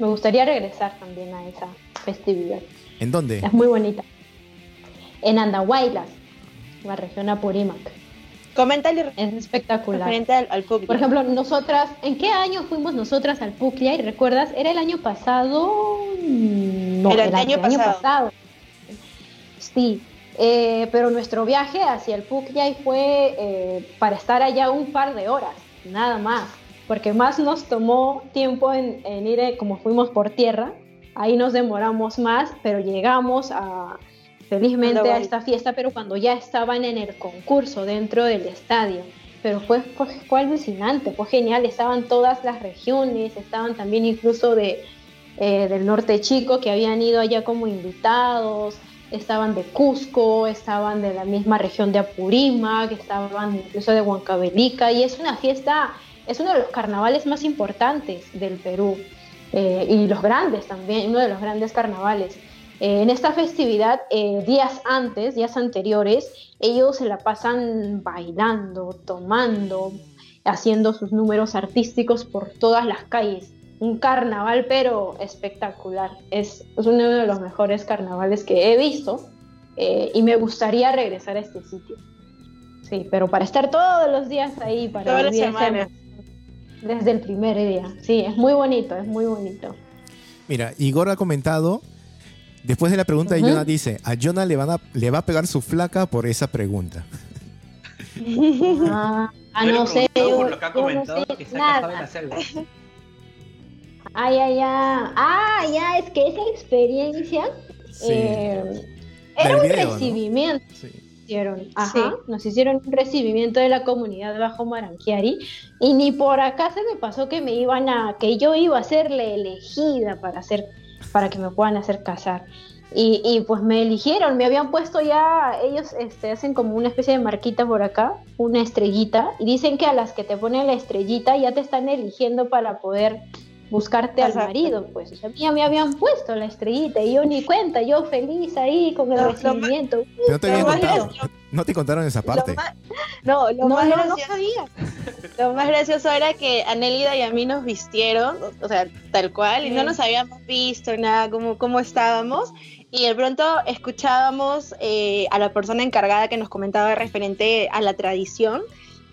Speaker 5: Me gustaría regresar también a esa festividad.
Speaker 2: ¿En dónde?
Speaker 5: Es muy bonita. En Andahuaylas, la región Apurímac.
Speaker 6: Coméntale
Speaker 5: Es espectacular.
Speaker 6: al, al.
Speaker 5: Por ejemplo, nosotras, ¿en qué año fuimos nosotras al Puclia? Y recuerdas, era el año pasado. No,
Speaker 6: El
Speaker 5: era
Speaker 6: año pasado.
Speaker 5: Sí, eh, pero nuestro viaje hacia el Puclia fue eh, para estar allá un par de horas, nada más. Porque más nos tomó tiempo en, en ir, eh, como fuimos por tierra, ahí nos demoramos más, pero llegamos a, felizmente a esta fiesta, pero cuando ya estaban en el concurso dentro del estadio. Pero fue, fue, fue alucinante, fue genial, estaban todas las regiones, estaban también incluso de, eh, del norte chico que habían ido allá como invitados, estaban de Cusco, estaban de la misma región de Apurímac, estaban incluso de Huancavelica, y es una fiesta, es uno de los carnavales más importantes del Perú, eh, y los grandes también, uno de los grandes carnavales. Eh, en esta festividad, eh, días antes, días anteriores, ellos se la pasan bailando, tomando, haciendo sus números artísticos por todas las calles. Un carnaval, pero espectacular. Es, es uno de los mejores carnavales que he visto eh, y me gustaría regresar a este sitio. Sí, pero para estar todos los días ahí, para
Speaker 6: Toda la
Speaker 5: vivir esa
Speaker 6: semana.
Speaker 5: emoción Desde el primer día. Sí, es muy bonito, es muy bonito.
Speaker 2: Mira, Igor ha comentado, después de la pregunta
Speaker 5: Ujú.
Speaker 2: de Jonah, dice, a Jonah le, van a, le va a pegar su flaca por esa pregunta.
Speaker 5: Ah,
Speaker 7: he
Speaker 5: no sé,
Speaker 7: por lo que ha
Speaker 5: yo no
Speaker 7: comentado
Speaker 5: sé
Speaker 7: que se ha casado en
Speaker 5: nada.
Speaker 7: la selva.
Speaker 5: Ay, ay, ay. Ah, ya, es que esa experiencia
Speaker 2: Sí.
Speaker 5: eh, era un recibimiento.
Speaker 2: Sí.
Speaker 5: Hicieron, ajá, nos hicieron un recibimiento de la comunidad bajo Maranquiari y ni por acá se me pasó que me iban a, que yo iba a ser la elegida para hacer, para que me puedan hacer casar. Y, y, pues me eligieron, me habían puesto ya, ellos este, hacen como una especie de marquita por acá, una estrellita, y dicen que a las que te ponen la estrellita ya te están eligiendo para poder buscarte al marido, pues o sea, ya me habían puesto la estrellita y yo ni cuenta, yo feliz ahí con el
Speaker 6: No, lo
Speaker 5: recibimiento.
Speaker 2: No te habían
Speaker 6: Lo más
Speaker 2: contado.
Speaker 6: gracioso-
Speaker 2: No te contaron esa
Speaker 6: Lo
Speaker 2: parte.
Speaker 6: más- no, lo
Speaker 5: No,
Speaker 6: más
Speaker 5: no,
Speaker 6: gracioso-
Speaker 5: sabía.
Speaker 6: Lo más gracioso era que Anélida y a mí nos vistieron, o sea, tal cual, y no nos habíamos visto nada, cómo, cómo estábamos. Y de pronto escuchábamos eh, a la persona encargada que nos comentaba referente a la tradición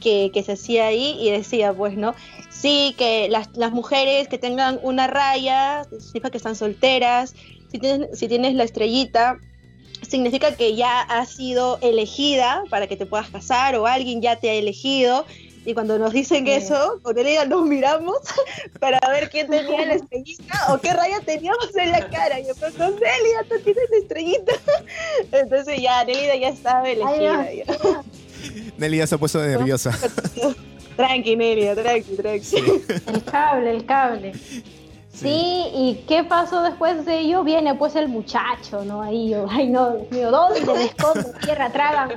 Speaker 6: que, que se hacía ahí y decía, pues, ¿no? Sí, que las, las mujeres que tengan una raya, significa que están solteras, si tienes, si tienes la estrellita, significa que ya has sido elegida para que te puedas casar o alguien ya te ha elegido. Y cuando nos dicen
Speaker 5: Sí.
Speaker 6: eso, con ella nos miramos para ver quién tenía la estrellita o qué raya teníamos en la cara. Y yo, pues, no, Nelida, tú tienes la estrellita. Entonces ya, Nelida ya estaba elegida.
Speaker 5: Ay,
Speaker 6: ya.
Speaker 2: Nelly ya se ha puesto nerviosa.
Speaker 6: Tranqui, Nelida, tranqui, tranqui.
Speaker 2: Sí.
Speaker 5: El cable, el cable. Sí. y ¿qué pasó después de ello? Viene pues el muchacho, ¿no? Ahí yo, ay no, Dios mío, ¿dónde me escondo? Tierra, trágame.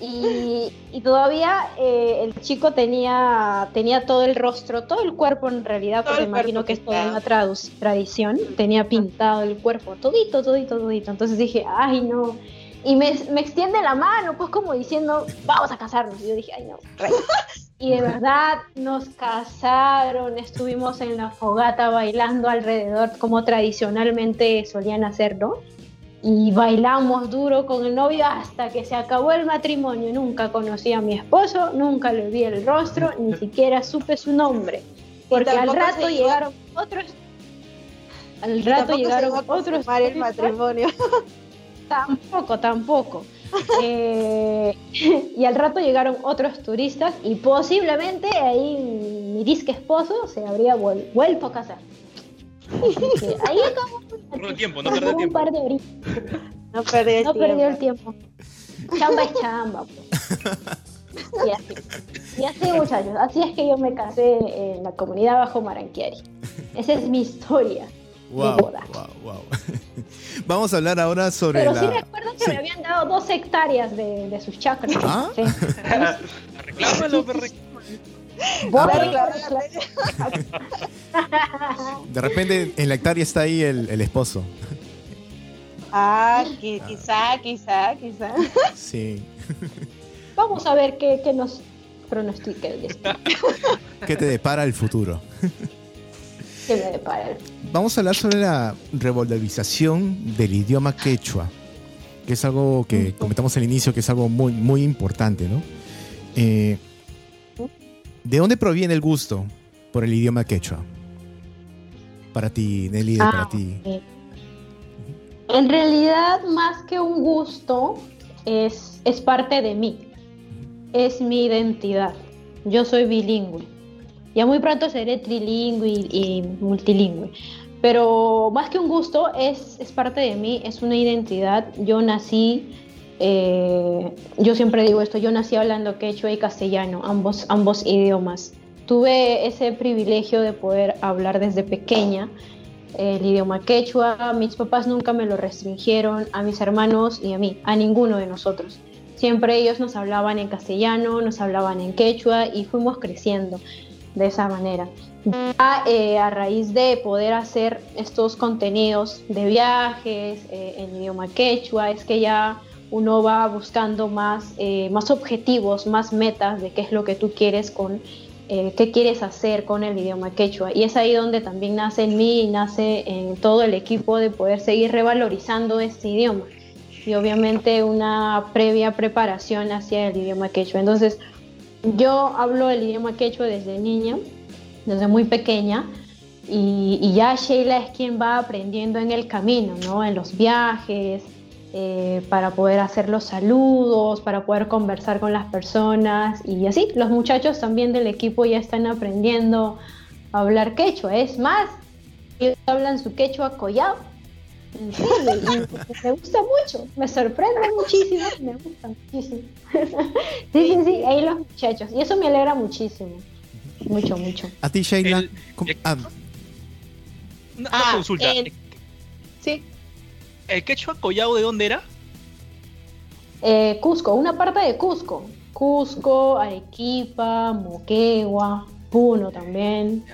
Speaker 5: Y, y todavía eh, el chico tenía, tenía todo el rostro, todo el cuerpo en realidad,
Speaker 6: Todo
Speaker 5: porque imagino que es toda una tradición, tenía pintado el cuerpo, todito, todito, todito. Entonces dije, ay no. Y me, me extiende la mano, pues como diciendo, vamos a casarnos. Y yo dije, ay no, rayos". Y de verdad nos casaron, estuvimos en la fogata bailando alrededor como tradicionalmente solían hacerlo. Y bailamos duro con el novio hasta que se acabó el matrimonio. Nunca conocí a mi esposo, nunca le vi el rostro, ni siquiera supe su nombre. Porque al rato llegaron otros... Al rato llegaron otros...
Speaker 6: el matrimonio.
Speaker 5: Tampoco, tampoco. Eh, y al rato llegaron otros turistas y posiblemente ahí mi disque esposo se habría vuel- vuelto a casar. Ahí acabó
Speaker 3: Perdió tiempo, no
Speaker 5: Por
Speaker 3: perdió
Speaker 5: un
Speaker 3: tiempo.
Speaker 5: par de horitas.
Speaker 6: No perdí el
Speaker 5: No
Speaker 6: tiempo.
Speaker 5: perdió el tiempo. Chamba es chamba. pues. Y así. Y así, muchachos. Así es que yo me casé en la comunidad bajo Maranquiari. Esa es mi historia.
Speaker 2: Wow,
Speaker 5: boda.
Speaker 2: wow, wow. Vamos a hablar ahora sobre
Speaker 5: Pero
Speaker 2: la.
Speaker 5: sí recuerdo que
Speaker 2: Sí.
Speaker 5: me habían dado dos hectáreas de, de sus chakras.
Speaker 2: ¿Ah?
Speaker 5: Sí.
Speaker 3: Reclámalo,
Speaker 2: Ah, pero-. De repente en la hectárea está ahí el, el esposo.
Speaker 6: Ah, qui- quizá, quizá, quizá.
Speaker 2: Sí.
Speaker 5: Vamos a ver qué, qué nos pronostica el destino.
Speaker 2: ¿Qué te depara el futuro?
Speaker 5: ¿Qué me depara?
Speaker 2: Vamos a hablar sobre la revalorización del idioma quechua, que es algo que comentamos al inicio, que es algo muy, muy importante, ¿no? Eh, ¿De dónde proviene el gusto por el idioma quechua? Para ti, Nelly,
Speaker 5: Ah,
Speaker 2: para ti.
Speaker 5: En realidad, más que un gusto, es, es parte de mí. Es mi identidad. Yo soy bilingüe. Ya muy pronto seré trilingüe y, y multilingüe. Pero más que un gusto, es, es parte de mí, es una identidad. Yo nací, eh, yo siempre digo esto, yo nací hablando quechua y castellano, ambos, ambos idiomas. Tuve ese privilegio de poder hablar desde pequeña el idioma quechua. Mis papás nunca me lo restringieron, a mis hermanos y a mí, a ninguno de nosotros. Siempre ellos nos hablaban en castellano, nos hablaban en quechua y fuimos creciendo de esa manera. Ya, eh, a raíz de poder hacer estos contenidos de viajes eh, en idioma quechua, es que ya uno va buscando más, eh, más objetivos, más metas de qué es lo que tú quieres con qué quieres hacer con el idioma quechua. Y es ahí donde también nace en mí y nace en todo el equipo de poder seguir revalorizando este idioma. Y obviamente una previa preparación hacia el idioma quechua. Entonces, yo hablo el idioma quechua desde niña, desde muy pequeña. Y, ya Sheila es quien va aprendiendo en el camino, ¿no? En los viajes, eh, para poder hacer los saludos, para poder conversar con las personas y así. Los muchachos también del equipo ya están aprendiendo a hablar quechua. Es más, ellos hablan su quechua collado. En serio, y me gusta mucho, me sorprende muchísimo, me gusta muchísimo. sí, sí, sí, ahí los muchachos. Y eso me alegra muchísimo. Mucho, mucho.
Speaker 2: A ti, Sheila.
Speaker 3: El-
Speaker 2: ¿cómo-
Speaker 3: el-
Speaker 2: ah,
Speaker 3: Una,
Speaker 6: Ah,
Speaker 3: consulta.
Speaker 6: el- Sí.
Speaker 3: ¿El quechua collao de dónde era?
Speaker 5: Eh, Cusco, una parte de Cusco. Cusco, Arequipa, Moquegua, Puno también.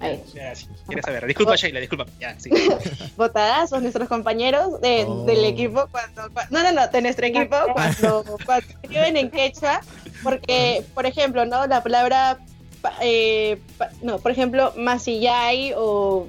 Speaker 5: Ahí.
Speaker 3: Ya, sí, Quieres saber. Disculpa, Sheila, disculpa. Ya, sí.
Speaker 6: Botadazos, nuestros compañeros de-
Speaker 2: Oh.
Speaker 6: del equipo cuando, cua- no, no, no, de nuestro equipo cuando, cuando escriben en quechua, porque, por ejemplo, no, la palabra, pa- eh, pa- no, por ejemplo, masillay o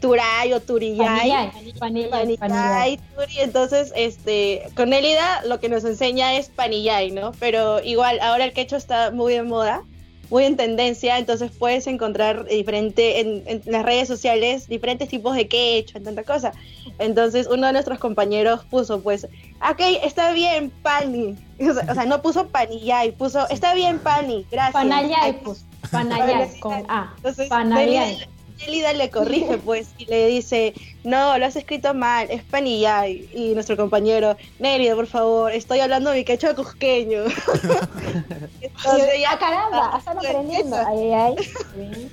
Speaker 6: turay o turillay,
Speaker 5: Panillay, panillay, panillay.
Speaker 6: panillay, turi, entonces, este, con Elida lo que nos enseña es panillay, ¿no? Pero igual, ahora el quechua está muy de moda, muy en tendencia, entonces puedes encontrar diferente en, en las redes sociales diferentes tipos de quechua, tanta cosa. Entonces uno de nuestros compañeros puso, pues, ok, está bien, pani. O sea, o sea, no puso panillay, puso, está bien, pani, gracias.
Speaker 5: Panayay,
Speaker 6: Ay,
Speaker 5: pues. Panayay, con A.
Speaker 6: entonces,
Speaker 5: Panayay.
Speaker 6: Nelida, Nelida le corrige, pues, y le dice, no, lo has escrito mal, es panillay. Y nuestro compañero, Nelida, por favor, estoy hablando mi quechua cusqueño. Entonces,
Speaker 5: ¡Ah, caramba! Están aprendiendo. Ay, ay, ay.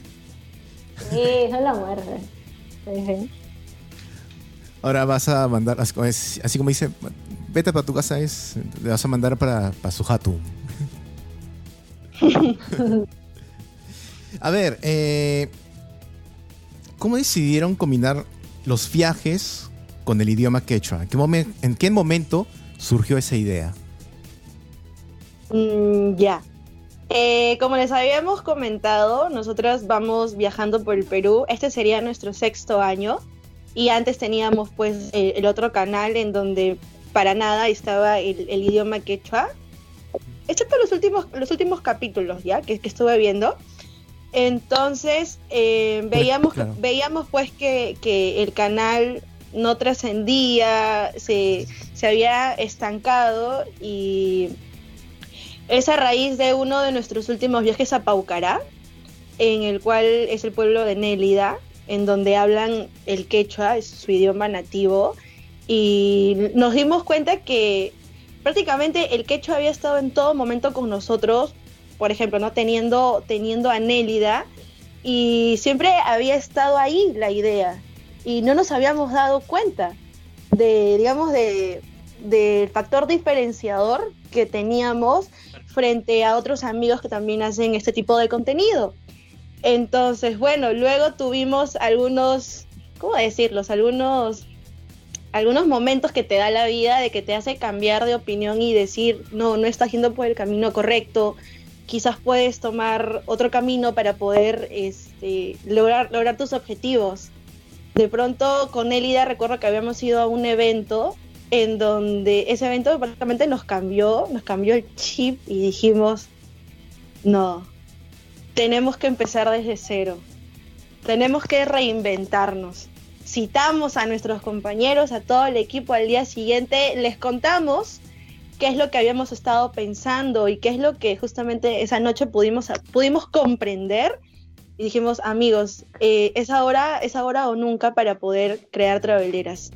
Speaker 5: Sí, son la muerte. Sí,
Speaker 2: ahora vas a mandar, así como, es- así como dice, vete para tu casa, es, le vas a mandar para, para su jatu. a ver, eh, ¿cómo decidieron combinar los viajes con el idioma quechua? ¿En qué, momen- en qué momento surgió esa idea?
Speaker 6: Mm, ya. Eh, como les habíamos comentado, nosotros vamos viajando por el Perú. Este sería nuestro sexto año. Y antes teníamos pues eh, el otro canal en donde para nada estaba el, idioma quechua. Excepto los últimos, los últimos capítulos, ¿ya? Que estuve viendo. Entonces, eh, veíamos,
Speaker 2: claro.
Speaker 6: veíamos pues que, que el canal no trascendía, se, se había estancado y es a raíz de uno de nuestros últimos viajes a Paucará, en el cual es el pueblo de Nélida, en donde hablan el quechua, es su idioma nativo, y nos dimos cuenta que prácticamente el quechua había estado en todo momento con nosotros, por ejemplo, ¿no? Teniendo, teniendo a Nélida, y siempre había estado ahí la idea, y no nos habíamos dado cuenta de, digamos, de, del factor diferenciador que teníamos frente a otros amigos que también hacen este tipo de contenido. Entonces, bueno, luego tuvimos algunos, ¿cómo decirlos? Algunos, algunos momentos que te da la vida de que te hace cambiar de opinión y decir, no, no estás yendo por el camino correcto, quizás puedes tomar otro camino para poder este, lograr, lograr tus objetivos. De pronto con Elida recuerdo que habíamos ido a un evento en donde ese evento prácticamente nos cambió, nos cambió el chip y dijimos, no, tenemos que empezar desde cero, tenemos que reinventarnos. Citamos a nuestros compañeros, a todo el equipo al día siguiente, les contamos qué es lo que habíamos estado pensando y qué es lo que justamente esa noche pudimos, pudimos comprender y dijimos, amigos, eh, es ahora, es ahora o nunca para poder crear traveleras.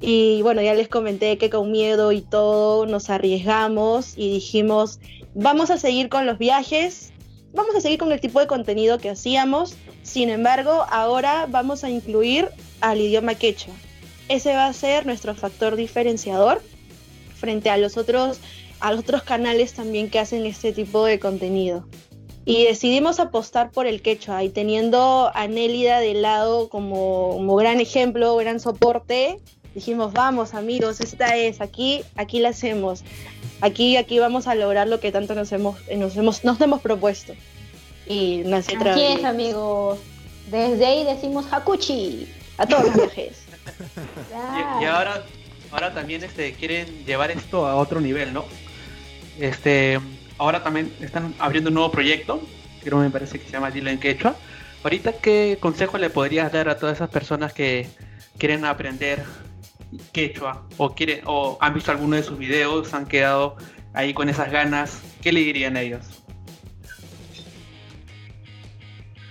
Speaker 6: Y bueno, ya les comenté que con miedo y todo nos arriesgamos y dijimos, vamos a seguir con los viajes, vamos a seguir con el tipo de contenido que hacíamos, sin embargo, ahora vamos a incluir al idioma quechua. Ese va a ser nuestro factor diferenciador frente a los otros, a los otros canales también que hacen este tipo de contenido. Y decidimos apostar por el quechua y teniendo a Nélida de lado como, como gran ejemplo, gran soporte, dijimos, vamos amigos, esta es, aquí, aquí la hacemos. Aquí, aquí vamos a lograr lo que tanto nos hemos, nos hemos, nos hemos propuesto. Y nace
Speaker 5: Así es, amigos. Desde ahí decimos Hakuchi a todos los viajes.
Speaker 7: y, y, ahora, ahora también este, quieren llevar esto a otro nivel, ¿no? Este, ahora también están abriendo un nuevo proyecto, creo me parece que se llama Dylan Quechua. Ahorita, ¿qué consejo le podrías dar a todas esas personas que quieren aprender quechua o quieren o han visto alguno de sus videos, han quedado ahí con esas ganas? ¿Qué le dirían a ellos?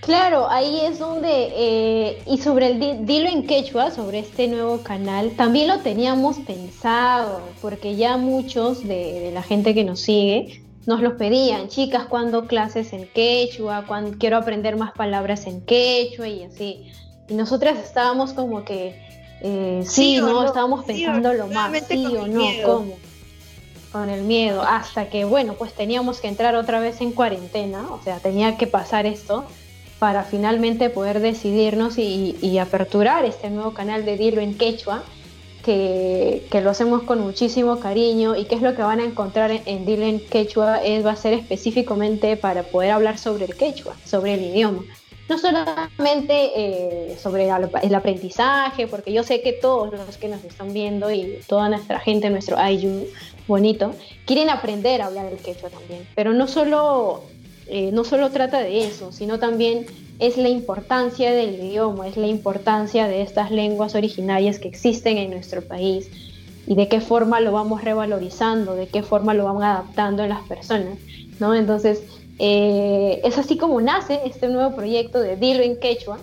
Speaker 5: Claro, ahí es donde, eh, y sobre el Dilo en Quechua, sobre este nuevo canal, también lo teníamos pensado, porque ya muchos de, de la gente que nos sigue nos los pedían, chicas, cuando clases en quechua, cuando quiero aprender más palabras en quechua y así. Y nosotras estábamos como que, eh, sí, no, estábamos pensando lo más, sí o no, cómo. Con el miedo, hasta que, bueno, pues teníamos que entrar otra vez en cuarentena, o sea, tenía que pasar esto para finalmente poder decidirnos y, y aperturar este nuevo canal de Dilo en Quechua que, que, lo hacemos con muchísimo cariño y qué es lo que van a encontrar en, en Dylan Quechua es, va a ser específicamente para poder hablar sobre el quechua, sobre el idioma. No solamente eh, sobre el aprendizaje, porque yo sé que todos los que nos están viendo y toda nuestra gente, nuestro IU bonito, quieren aprender a hablar el quechua también. Pero no solo, eh, no solo trata de eso, sino también es la importancia del idioma, es la importancia de estas lenguas originarias que existen en nuestro país y de qué forma lo vamos revalorizando, de qué forma lo vamos adaptando en las personas, ¿no? Entonces, eh, es así como nace este nuevo proyecto de Dilo en Quechua,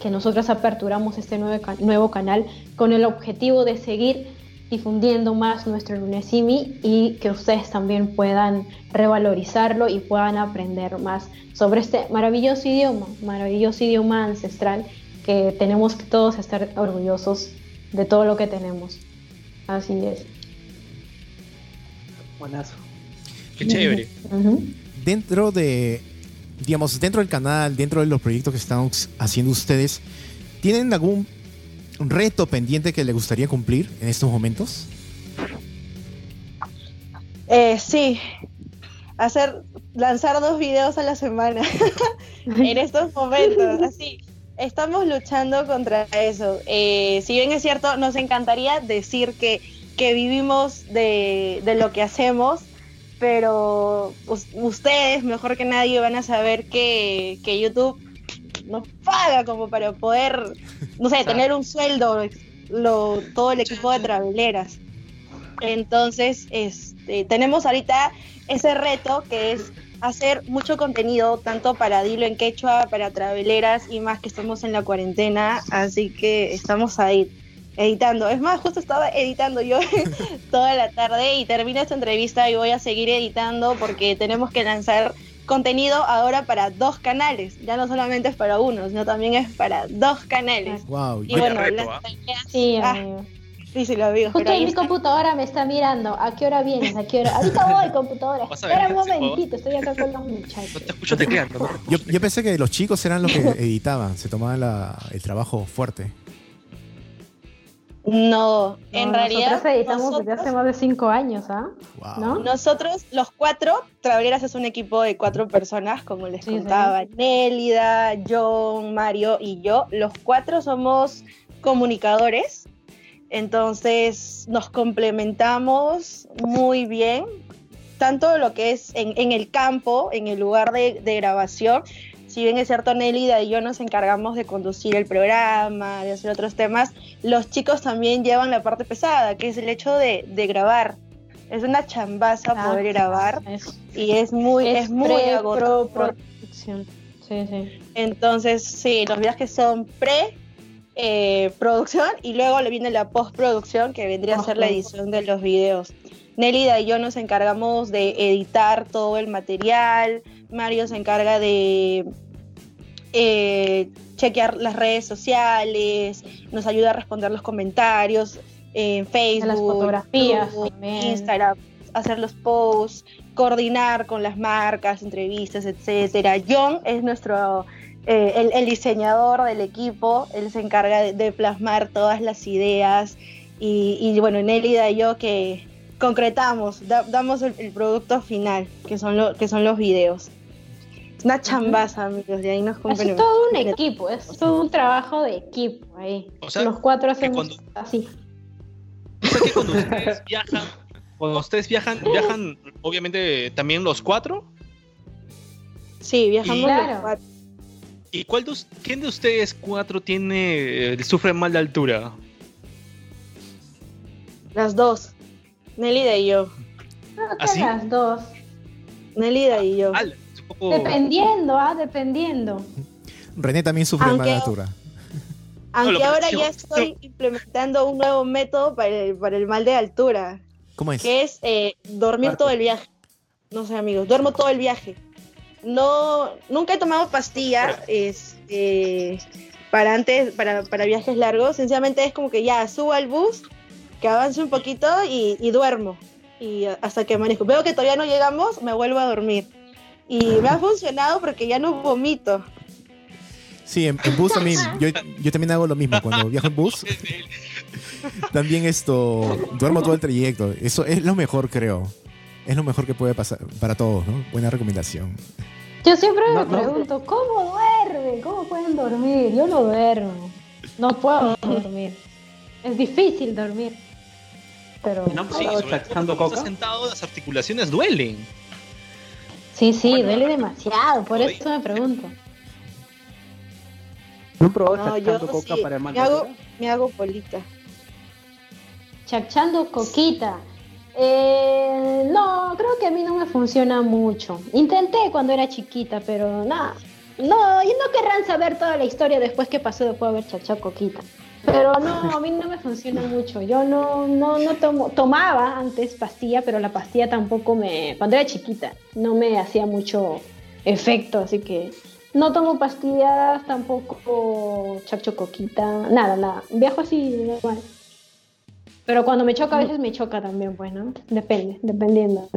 Speaker 5: que nosotros aperturamos este nuevo, nuevo canal con el objetivo de seguir difundiendo más nuestro Lunesimi y que ustedes también puedan revalorizarlo y puedan aprender más sobre este maravilloso idioma, maravilloso idioma ancestral que tenemos que todos estar orgullosos de todo lo que tenemos. Así es.
Speaker 7: Buenazo.
Speaker 3: Qué chévere.
Speaker 5: Uh -huh.
Speaker 2: Dentro de, digamos, dentro del canal, dentro de los proyectos que están haciendo ustedes, ¿tienen algún reto pendiente que le gustaría cumplir en estos momentos?
Speaker 6: Eh, sí, hacer, lanzar dos videos a la semana en estos momentos, así. Estamos luchando contra eso. Eh, si bien es cierto, nos encantaría decir que, que vivimos de, de, lo que hacemos, pero ustedes, mejor que nadie, van a saber que, que YouTube nos paga como para poder, no sé, tener un sueldo, lo, todo el equipo de traveleras. Entonces, este, tenemos ahorita ese reto que es hacer mucho contenido, tanto para Dilo en Quechua, para Traveleras y más que estamos en la cuarentena, así que estamos ahí. editando. Es más, justo estaba editando yo toda la tarde y termino esta entrevista y voy a seguir editando porque tenemos que lanzar contenido ahora para dos canales. Ya no solamente es para uno, sino también es para dos canales.
Speaker 2: Wow.
Speaker 6: Y bueno,
Speaker 3: reto,
Speaker 6: las
Speaker 3: ¿ah?
Speaker 6: tareas-
Speaker 5: Sí,
Speaker 6: ah,
Speaker 5: amigo.
Speaker 6: sí, sí, lo digo.
Speaker 5: Justo
Speaker 6: pero ahí
Speaker 5: ahí mi
Speaker 6: está.
Speaker 5: computadora me está mirando. ¿A qué hora vienes? ¿A qué hora? Ahorita voy, computadora. Espera un momentito, estoy acá con los
Speaker 3: No
Speaker 5: muchachos.
Speaker 3: te escucho tecleando. ¿no?
Speaker 2: Yo, yo pensé que los chicos eran los que editaban, se tomaban la- el trabajo fuerte.
Speaker 6: No, en
Speaker 5: No,
Speaker 6: realidad.
Speaker 5: Nosotros editamos desde hace más de cinco años, ¿ah?
Speaker 2: Wow.
Speaker 5: ¿No?
Speaker 6: Nosotros, los cuatro, Traveleras es un equipo de cuatro personas, como les
Speaker 5: Sí,
Speaker 6: contaba, Nélida, John, Mario y yo. Los cuatro somos comunicadores, entonces nos complementamos muy bien, tanto lo que es en, en el campo, en el lugar de, de grabación. Si bien es cierto, Nélida y yo nos encargamos de conducir el programa, de hacer otros temas, los chicos también llevan la parte pesada, que es el hecho de, de grabar. Es una chambaza
Speaker 5: Ah,
Speaker 6: poder grabar
Speaker 5: Es,
Speaker 6: y es muy, es, muy
Speaker 5: pre- pro-. Sí, sí.
Speaker 6: Entonces, sí, los viajes son pre eh, producción y luego le viene la postproducción que vendría a ser la edición de los videos. Nélida y yo nos encargamos de editar todo el material, Mario se encarga de eh, chequear las redes sociales, nos ayuda a responder los comentarios en Facebook,
Speaker 5: las fotografías
Speaker 6: YouTube. Instagram, hacer los posts, coordinar con las marcas, entrevistas, etcétera. John es nuestro eh, el, el diseñador del equipo, él se encarga de, de plasmar todas las ideas y, y, bueno, Nélida y yo que concretamos, da- damos el, el producto final, que son, lo, que son los videos. Es una chambaza, amigos, de ahí nos
Speaker 5: Es
Speaker 6: complementamos.
Speaker 5: todo un equipo, es todo un trabajo de equipo ahí.
Speaker 3: O sea,
Speaker 5: Los cuatro hacemos
Speaker 3: cuando-
Speaker 5: así.
Speaker 3: O sea que cuando ustedes viajan, cuando ustedes viajan, viajan obviamente también los cuatro.
Speaker 6: Sí, viajamos
Speaker 3: Y-
Speaker 6: los
Speaker 5: Claro.
Speaker 6: cuatro.
Speaker 3: ¿Y cuál de, quién de ustedes cuatro tiene eh, sufre mal de altura?
Speaker 6: las dos, Nélida y yo.
Speaker 5: Creo que
Speaker 3: ¿Ah, sí?
Speaker 5: las dos.
Speaker 6: Nélida y yo.
Speaker 3: Poco-
Speaker 5: Dependiendo, ah, dependiendo.
Speaker 2: René también sufre
Speaker 6: Aunque-
Speaker 2: mala altura.
Speaker 6: Aunque
Speaker 3: No,
Speaker 6: ahora ya estoy implementando un nuevo método para el, para el mal de altura,
Speaker 2: ¿Cómo es?
Speaker 6: que es eh, dormir todo el viaje. No sé, amigos, duermo todo el viaje. No, nunca he tomado pastilla este, para antes, para, para viajes largos. Sencillamente es como que ya subo al bus, que avance un poquito y, y duermo. Y hasta que amanezco. Veo que todavía no llegamos, me vuelvo a dormir. Y me ha funcionado porque ya no vomito.
Speaker 2: Sí, en, en bus también. Yo, yo también hago lo mismo. Cuando viajo en bus, también esto. Duermo todo el trayecto. Eso es lo mejor, creo. Es lo mejor que puede pasar para todos, ¿no? Buena recomendación.
Speaker 5: Yo siempre me
Speaker 7: no.
Speaker 5: pregunto, ¿cómo duermen? ¿Cómo pueden dormir? Yo no duermo. No puedo dormir. Es difícil dormir. Pero
Speaker 7: No,
Speaker 3: Sí,
Speaker 7: Estaba
Speaker 3: sobre todo
Speaker 7: coca.
Speaker 3: estás sentado, las articulaciones duelen.
Speaker 5: sí, sí,
Speaker 3: Bueno,
Speaker 5: duele demasiado. Por eso me pregunto.
Speaker 7: ¿No probó
Speaker 6: No, yo
Speaker 7: coca
Speaker 6: sí,
Speaker 7: para el
Speaker 6: me hago, me hago polita.
Speaker 5: Chachando coquita. Eh, no, creo que a mí no me funciona mucho. Intenté cuando era chiquita, pero nada. No, y no querrán saber toda la historia después que pasó después de haber chachado coquita. Pero no, a mí no me funciona mucho. Yo no, no, no tomo, tomaba antes pastilla, pero la pastilla tampoco me, cuando era chiquita, no me hacía mucho efecto, así que no tomo pastillas, tampoco chacho coquita, nada, nada. Viajo así normal. Pero cuando me choca, a veces me choca también, pues, ¿no? Depende, dependiendo.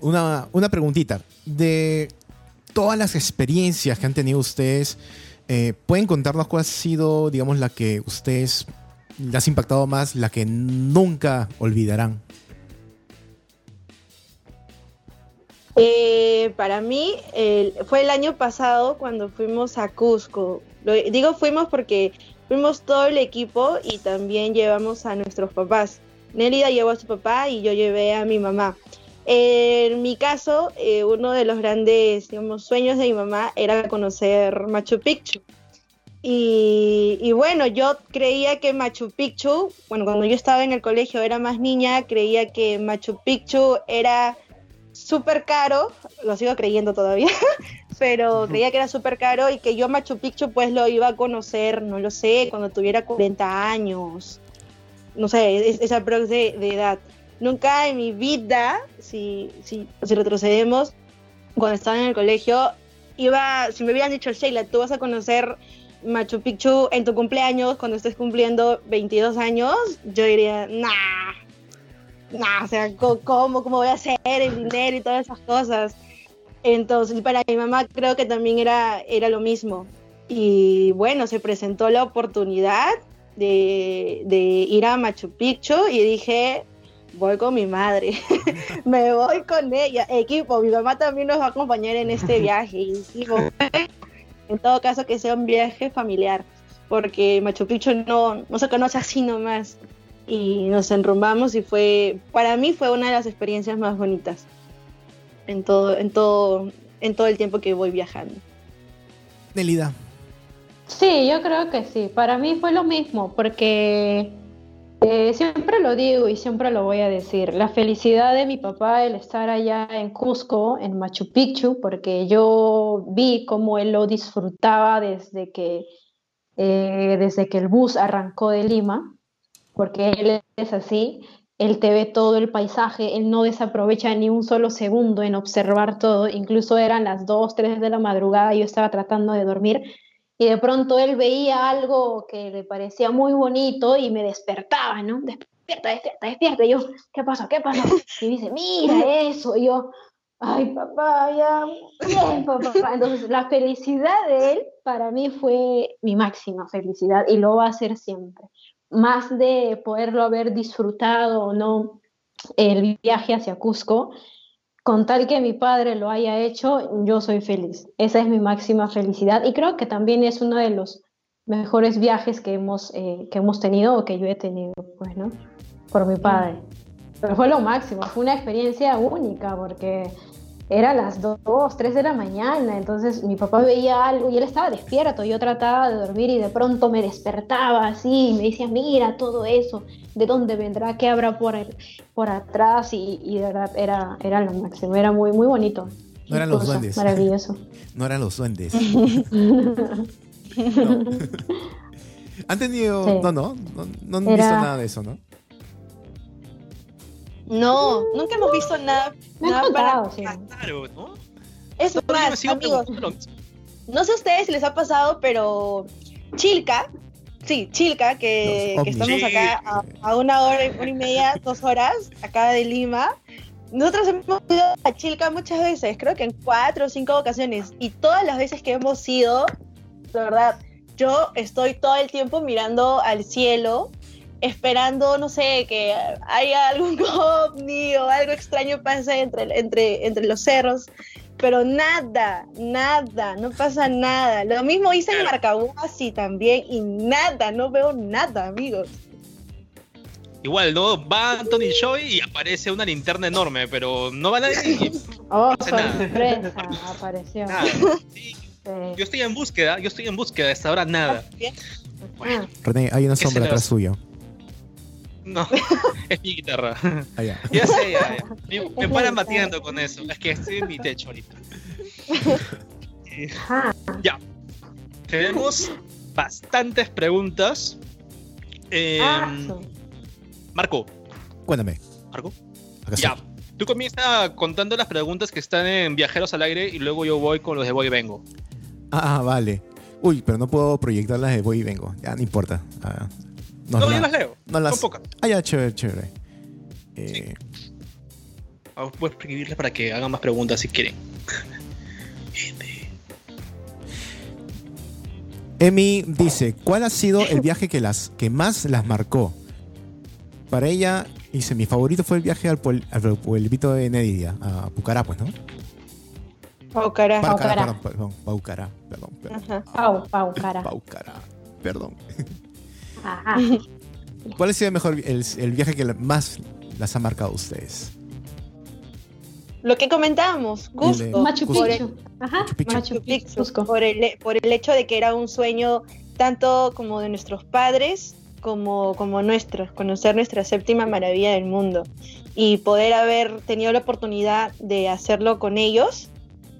Speaker 2: Una, una preguntita. De todas las experiencias que han tenido ustedes, eh, ¿pueden contarnos cuál ha sido, digamos, la que ustedes les ha impactado más, la que nunca olvidarán?
Speaker 6: Eh, para mí fue el año pasado cuando fuimos a Cusco. Lo, digo fuimos porque fuimos todo el equipo y también llevamos a nuestros papás. Nélida llevó a su papá y yo llevé a mi mamá. En mi caso, eh, uno de los grandes digamos, sueños de mi mamá era conocer Machu Picchu. Y, y bueno, yo creía que Machu Picchu, bueno, cuando yo estaba en el colegio era más niña, creía que Machu Picchu era súper caro, lo sigo creyendo todavía, pero creía que era súper caro y que yo Machu Picchu pues lo iba a conocer, no lo sé, cuando tuviera 40 años, no sé, es- esa prox de, de edad. Nunca en mi vida, si, si, retrocedemos, cuando estaba en el colegio, iba, si me hubieran dicho, Sheila, tú vas a conocer Machu Picchu en tu cumpleaños, cuando estés cumpliendo 22 años, yo diría, nah, nah, o sea, ¿cómo, cómo voy a hacer el dinero y todas esas cosas? Entonces, para mi mamá creo que también era, era lo mismo. Y bueno, se presentó la oportunidad de, de ir a Machu Picchu y dije, voy con mi madre, me voy con ella. Equipo, mi mamá también nos va a acompañar en este viaje. Y dijimos, en todo caso que sea un viaje familiar, porque Machu Picchu no, no se conoce así nomás. Y nos enrumbamos y fue, para mí fue una de las experiencias más bonitas en todo, en todo, en todo el tiempo que voy viajando.
Speaker 2: Nelida.
Speaker 5: Sí, yo creo que sí. Para mí fue lo mismo, porque eh, siempre lo digo y siempre lo voy a decir. La felicidad de mi papá, el estar allá en Cusco, en Machu Picchu, porque yo vi cómo él lo disfrutaba desde que, eh, desde que el bus arrancó de Lima, porque él es así. Él te ve todo el paisaje, él no desaprovecha ni un solo segundo en observar todo. Incluso eran las 2, 3 de la madrugada y yo estaba tratando de dormir y de pronto él veía algo que le parecía muy bonito y me despertaba, ¿no? Despierta, despierta, despierta. Y yo, ¿qué pasó? ¿Qué pasó? Y dice, mira eso. Y yo, ay, papá, ya, bien, papá. Entonces, la felicidad de él para mí fue mi máxima felicidad y lo va a ser siempre. Más de poderlo haber disfrutado o no el viaje hacia Cusco, con tal que mi padre lo haya hecho, yo soy feliz. Esa es mi máxima felicidad y creo que también es uno de los mejores viajes que hemos, eh, que hemos tenido o que yo he tenido, pues, ¿no? Por mi padre. Pero fue lo máximo, fue una experiencia única porque era las 2, 3 de la mañana, entonces mi papá veía algo y él estaba despierto, yo trataba de dormir y de pronto me despertaba así y me decía, mira todo eso, de dónde vendrá, qué habrá por, el, por atrás y, y de verdad era, era lo máximo, era muy, muy bonito.
Speaker 2: No eran los duendes.
Speaker 5: Maravilloso.
Speaker 2: No eran los duendes. No. ¿Han tenido.?
Speaker 5: Sí.
Speaker 2: No, no. No, no han
Speaker 5: Era-
Speaker 2: visto nada de eso, ¿no?
Speaker 6: No, nunca hemos visto nada,
Speaker 5: Me
Speaker 6: para...
Speaker 5: sí.
Speaker 3: Claro, ¿no?
Speaker 6: Es más, amigos, no sé a ustedes si les ha pasado, pero Chilca, sí, Chilca, que, estamos acá a, a una hora, una y media, dos horas, acá de Lima. Nosotros hemos ido a Chilca muchas veces, creo que en cuatro o cinco ocasiones, y todas las veces que hemos ido, de verdad, yo estoy todo el tiempo mirando al cielo, esperando, no sé, que haya algún ovni o algo extraño pase entre, entre, entre los cerros, pero nada, nada, no pasa nada. Lo mismo hice en. Marcahuasi también y nada, no veo nada, amigos.
Speaker 3: Igual, ¿no? Va Anthony Choi y aparece una linterna enorme, pero no va nadie. y
Speaker 5: Oh,
Speaker 3: nada.
Speaker 5: sorpresa, apareció.
Speaker 3: Nada. Sí,
Speaker 5: Sí.
Speaker 3: yo estoy en búsqueda, yo estoy en búsqueda, hasta ahora nada.
Speaker 2: René, hay una
Speaker 3: ¿Qué
Speaker 2: sombra atrás suyo.
Speaker 3: No, es mi guitarra.
Speaker 2: Allá.
Speaker 3: Ya sé, ya, ya. Me, paran batiendo con eso. Es que estoy en mi techo ahorita. Eh,
Speaker 5: ajá.
Speaker 3: ya. Tenemos bastantes preguntas. Eh,
Speaker 5: Ah,
Speaker 3: Marco,
Speaker 2: Cuéntame.
Speaker 3: Marco.
Speaker 2: Acá
Speaker 3: Ya. Tú comienzas contando las preguntas que están en Viajeros al Aire y luego yo voy con los de Voy y Vengo.
Speaker 2: Ah, vale. Uy, pero no puedo proyectar las de voy y vengo. Ya, no importa. Ah, nos
Speaker 3: No,
Speaker 2: la-
Speaker 3: yo las leo.
Speaker 2: no las-
Speaker 3: Son pocas.
Speaker 2: Ah, ya, chévere, chévere. Eh,
Speaker 3: Voy a escribirles para que hagan más preguntas si quieren.
Speaker 2: Emi dice, ¿cuál ha sido el viaje que, las, que más las marcó? Para ella, dice, mi favorito fue el viaje al, puebl- al pueblito de Nedidia, a Pucará, pues, ¿no? Paucará,
Speaker 5: Paucará.
Speaker 2: perdón, perdón, Paucará, perdón, perdón.
Speaker 6: Ajá.
Speaker 5: Pau, pau, cara.
Speaker 2: Paucará, perdón.
Speaker 5: Ajá.
Speaker 2: ¿Cuál ha sido el mejor, el, el viaje que la- más las ha marcado a ustedes?
Speaker 6: Lo que comentábamos,
Speaker 2: El
Speaker 6: Cusco.
Speaker 5: Machu. Picchu. Ajá.
Speaker 2: Machu Picchu.
Speaker 5: Machu Picchu.
Speaker 6: Picchu,
Speaker 5: Cusco.
Speaker 6: por el, por el hecho de que era un sueño tanto como de nuestros padres como, como nuestros, conocer nuestra séptima maravilla del mundo y poder haber tenido la oportunidad de hacerlo con ellos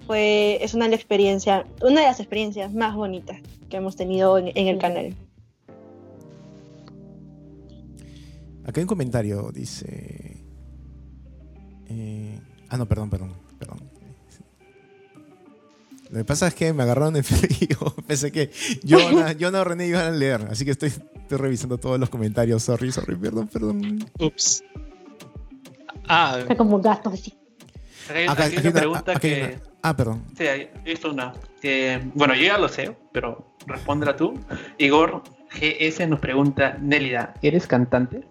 Speaker 6: fue, es una de, la experiencia, una de las experiencias más bonitas que hemos tenido en, en el canal.
Speaker 2: Acá hay un comentario, dice. eh, ah, no, perdón, perdón, perdón. Lo que pasa es que me agarraron en frío. Pensé que Jonah, Jonah o René iban a leer, así que estoy, estoy revisando todos los comentarios. Sorry, sorry, perdón, perdón.
Speaker 3: Ups. Ah,
Speaker 5: Está como gato así.
Speaker 2: Acá-
Speaker 8: hay una pregunta que.
Speaker 2: una- Ah, perdón.
Speaker 8: Sí, visto una. Que, bueno, yo ya lo sé, pero respóndela tú. Igor GS nos pregunta: Nélida, ¿eres cantante?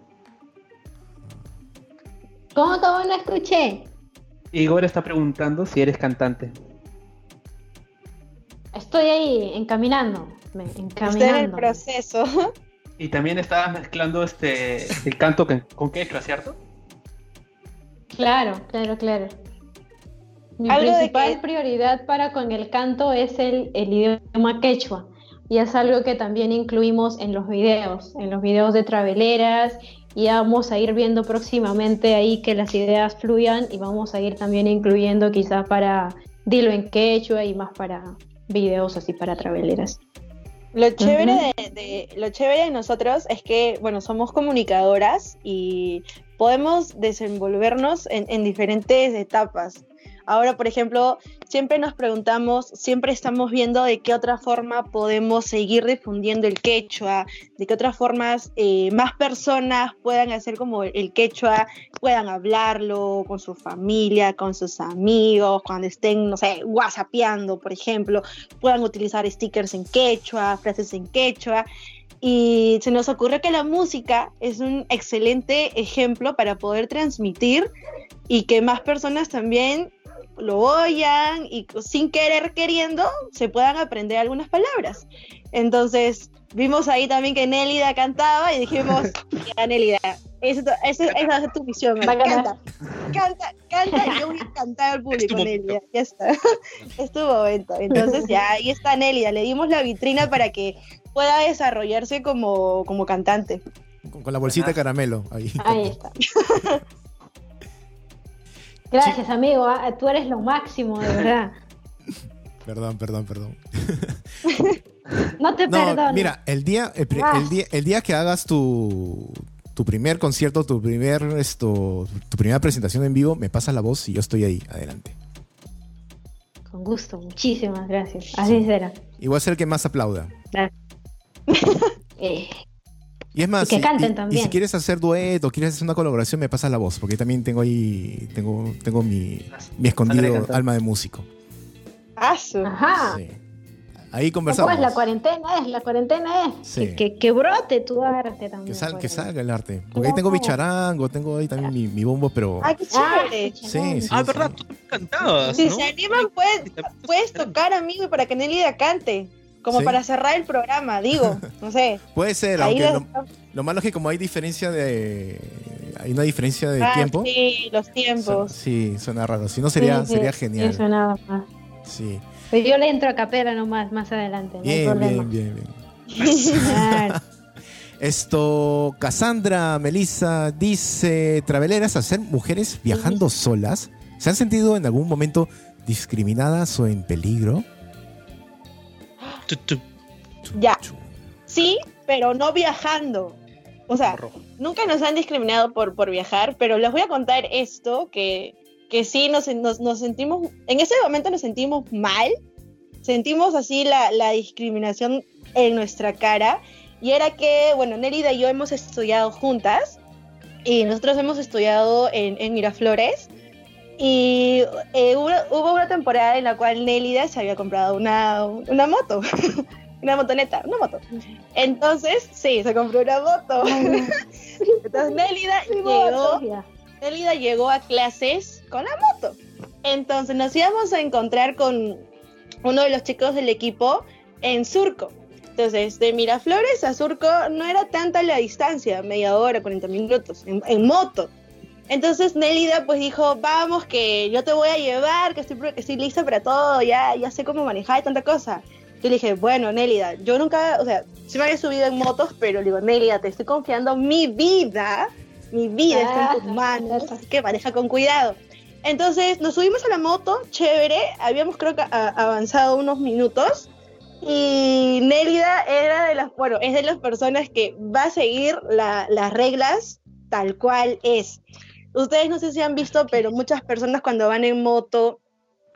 Speaker 5: ¿Cómo, cómo no escuché?
Speaker 7: Igor está preguntando si eres cantante.
Speaker 5: Estoy ahí encaminando. me-
Speaker 6: Está en el
Speaker 5: encaminando.
Speaker 6: proceso.
Speaker 8: Y también estabas mezclando este.
Speaker 7: El canto que- con quechua, ¿cierto?
Speaker 5: Claro, claro, claro. Mi
Speaker 6: Algo de
Speaker 5: principal
Speaker 6: que-
Speaker 5: prioridad para con el canto es el, el idioma quechua. Y es algo que también incluimos en los videos, en los videos de traveleras. Y vamos a ir viendo próximamente ahí que las ideas fluyan y vamos a ir también incluyendo quizás para dilo en quechua y más para videos así para traveleras.
Speaker 6: Lo chévere, de- lo chévere de nosotros es que, bueno, somos comunicadoras y podemos desenvolvernos en, en diferentes etapas. Ahora, por ejemplo, siempre nos preguntamos, siempre estamos viendo de qué otra forma podemos seguir difundiendo el quechua, de qué otras formas eh, más personas puedan hacer como el quechua, puedan hablarlo con su familia, con sus amigos, cuando estén, no sé, whatsappeando, por ejemplo, puedan utilizar stickers en quechua, frases en quechua. Y se nos ocurrió que la música es un excelente ejemplo para poder transmitir y que más personas también lo oyan y sin querer queriendo se puedan aprender algunas palabras. Entonces vimos ahí también que Nélida cantaba y dijimos, ya Nélida, esa, esa, esa es tu misión, canta, canta, canta y yo voy a cantar al público. Nélida, ya está, es tu momento. Entonces ya ahí está Nélida, le dimos la vitrina para que pueda desarrollarse como, como cantante.
Speaker 2: Con, con la bolsita de caramelo. Ahí.
Speaker 5: Ahí está. Gracias, amigo. ah, Tú eres lo máximo, de verdad.
Speaker 2: Perdón, perdón, perdón.
Speaker 5: No te
Speaker 2: No,
Speaker 5: perdono.
Speaker 2: mira, el día, el,
Speaker 5: Ah.
Speaker 2: el día, el día que hagas tu, tu primer concierto, tu primer esto, tu primera presentación en vivo, me pasas la voz y yo estoy ahí, adelante.
Speaker 5: Con gusto, muchísimas gracias. Así será.
Speaker 2: Y voy a ser el que más aplauda.
Speaker 5: Eh,
Speaker 2: Y es más,
Speaker 5: Y que
Speaker 2: si-
Speaker 5: canten
Speaker 2: y-
Speaker 5: también.
Speaker 2: y si quieres hacer dueto, quieres hacer una colaboración, me pasas la voz, porque también tengo ahí, tengo, tengo mi, mi escondido alma de músico.
Speaker 6: Ah,
Speaker 5: ajá.
Speaker 2: Sí. Ahí conversamos.
Speaker 5: Pues la cuarentena es, la cuarentena es.
Speaker 2: Sí.
Speaker 5: Que, que, que brote tu arte también.
Speaker 2: Que, sal-
Speaker 5: por
Speaker 2: que salga el arte. Porque ahí tengo mi charango, tengo ahí también mi, mi bombo, pero...
Speaker 6: Ah, qué
Speaker 5: Ah,
Speaker 6: chévere.
Speaker 2: Sí, sí.
Speaker 3: ah, verdad, tú cantabas,
Speaker 6: Si
Speaker 3: ¿no?
Speaker 6: se animan, puedes, puedes tocar, amigo, y para que Nélida cante. Como
Speaker 2: Sí.
Speaker 6: para cerrar el programa, digo. No sé.
Speaker 2: Puede ser,
Speaker 6: Ahí
Speaker 2: aunque lo, lo malo es que como hay diferencia de... Hay una diferencia de
Speaker 6: Ah,
Speaker 2: tiempo.
Speaker 6: Sí, los
Speaker 2: su-
Speaker 6: tiempos.
Speaker 2: Sí, suena raro. Si no sería,
Speaker 5: Sí, sí,
Speaker 2: sería genial.
Speaker 5: Eso nada más.
Speaker 2: Sí.
Speaker 5: Pero yo le entro a capela nomás, más adelante. No hay
Speaker 2: Bien,
Speaker 5: problema.
Speaker 2: bien, bien.
Speaker 5: Claro.
Speaker 2: Esto, Cassandra, Melissa dice, traveleras a ser mujeres viajando solas. ¿Se han sentido en algún momento discriminadas o en peligro?
Speaker 3: Tu, tu.
Speaker 6: Ya. Sí, pero no viajando. O sea, nunca nos han discriminado por, por viajar, pero les voy a contar esto, que, que sí nos, nos, nos sentimos, en ese momento nos sentimos mal, sentimos así la, la discriminación en nuestra cara, y era que, bueno, Nérida y yo hemos estudiado juntas, y nosotros hemos estudiado en, en Miraflores, y eh, hubo, hubo una temporada en la cual Nélida se había comprado una, una moto, una motoneta, una moto. Entonces, sí, se compró una moto. Entonces Nélida llegó. Nélida llegó a clases con la moto. Entonces nos íbamos a encontrar con uno de los chicos del equipo en Surco. Entonces, de Miraflores a Surco no era tanta la distancia, media hora, 40 minutos, en, en moto. Entonces Nélida pues dijo, vamos que yo te voy a llevar, que estoy, que estoy lista para todo, ya, ya sé cómo manejar y tanta cosa. Yo le dije, bueno, Nélida, yo nunca, o sea, sí me había subido en motos, pero le digo, Nélida, te estoy confiando mi vida, mi vida está en tus
Speaker 5: Ah,
Speaker 6: manos, así que maneja con cuidado. Entonces nos subimos a la moto, chévere, habíamos creo que avanzado unos minutos y Nélida era de las, bueno, es de las personas que va a seguir la- las reglas tal cual es. Ustedes no sé si han visto, pero muchas personas cuando van en moto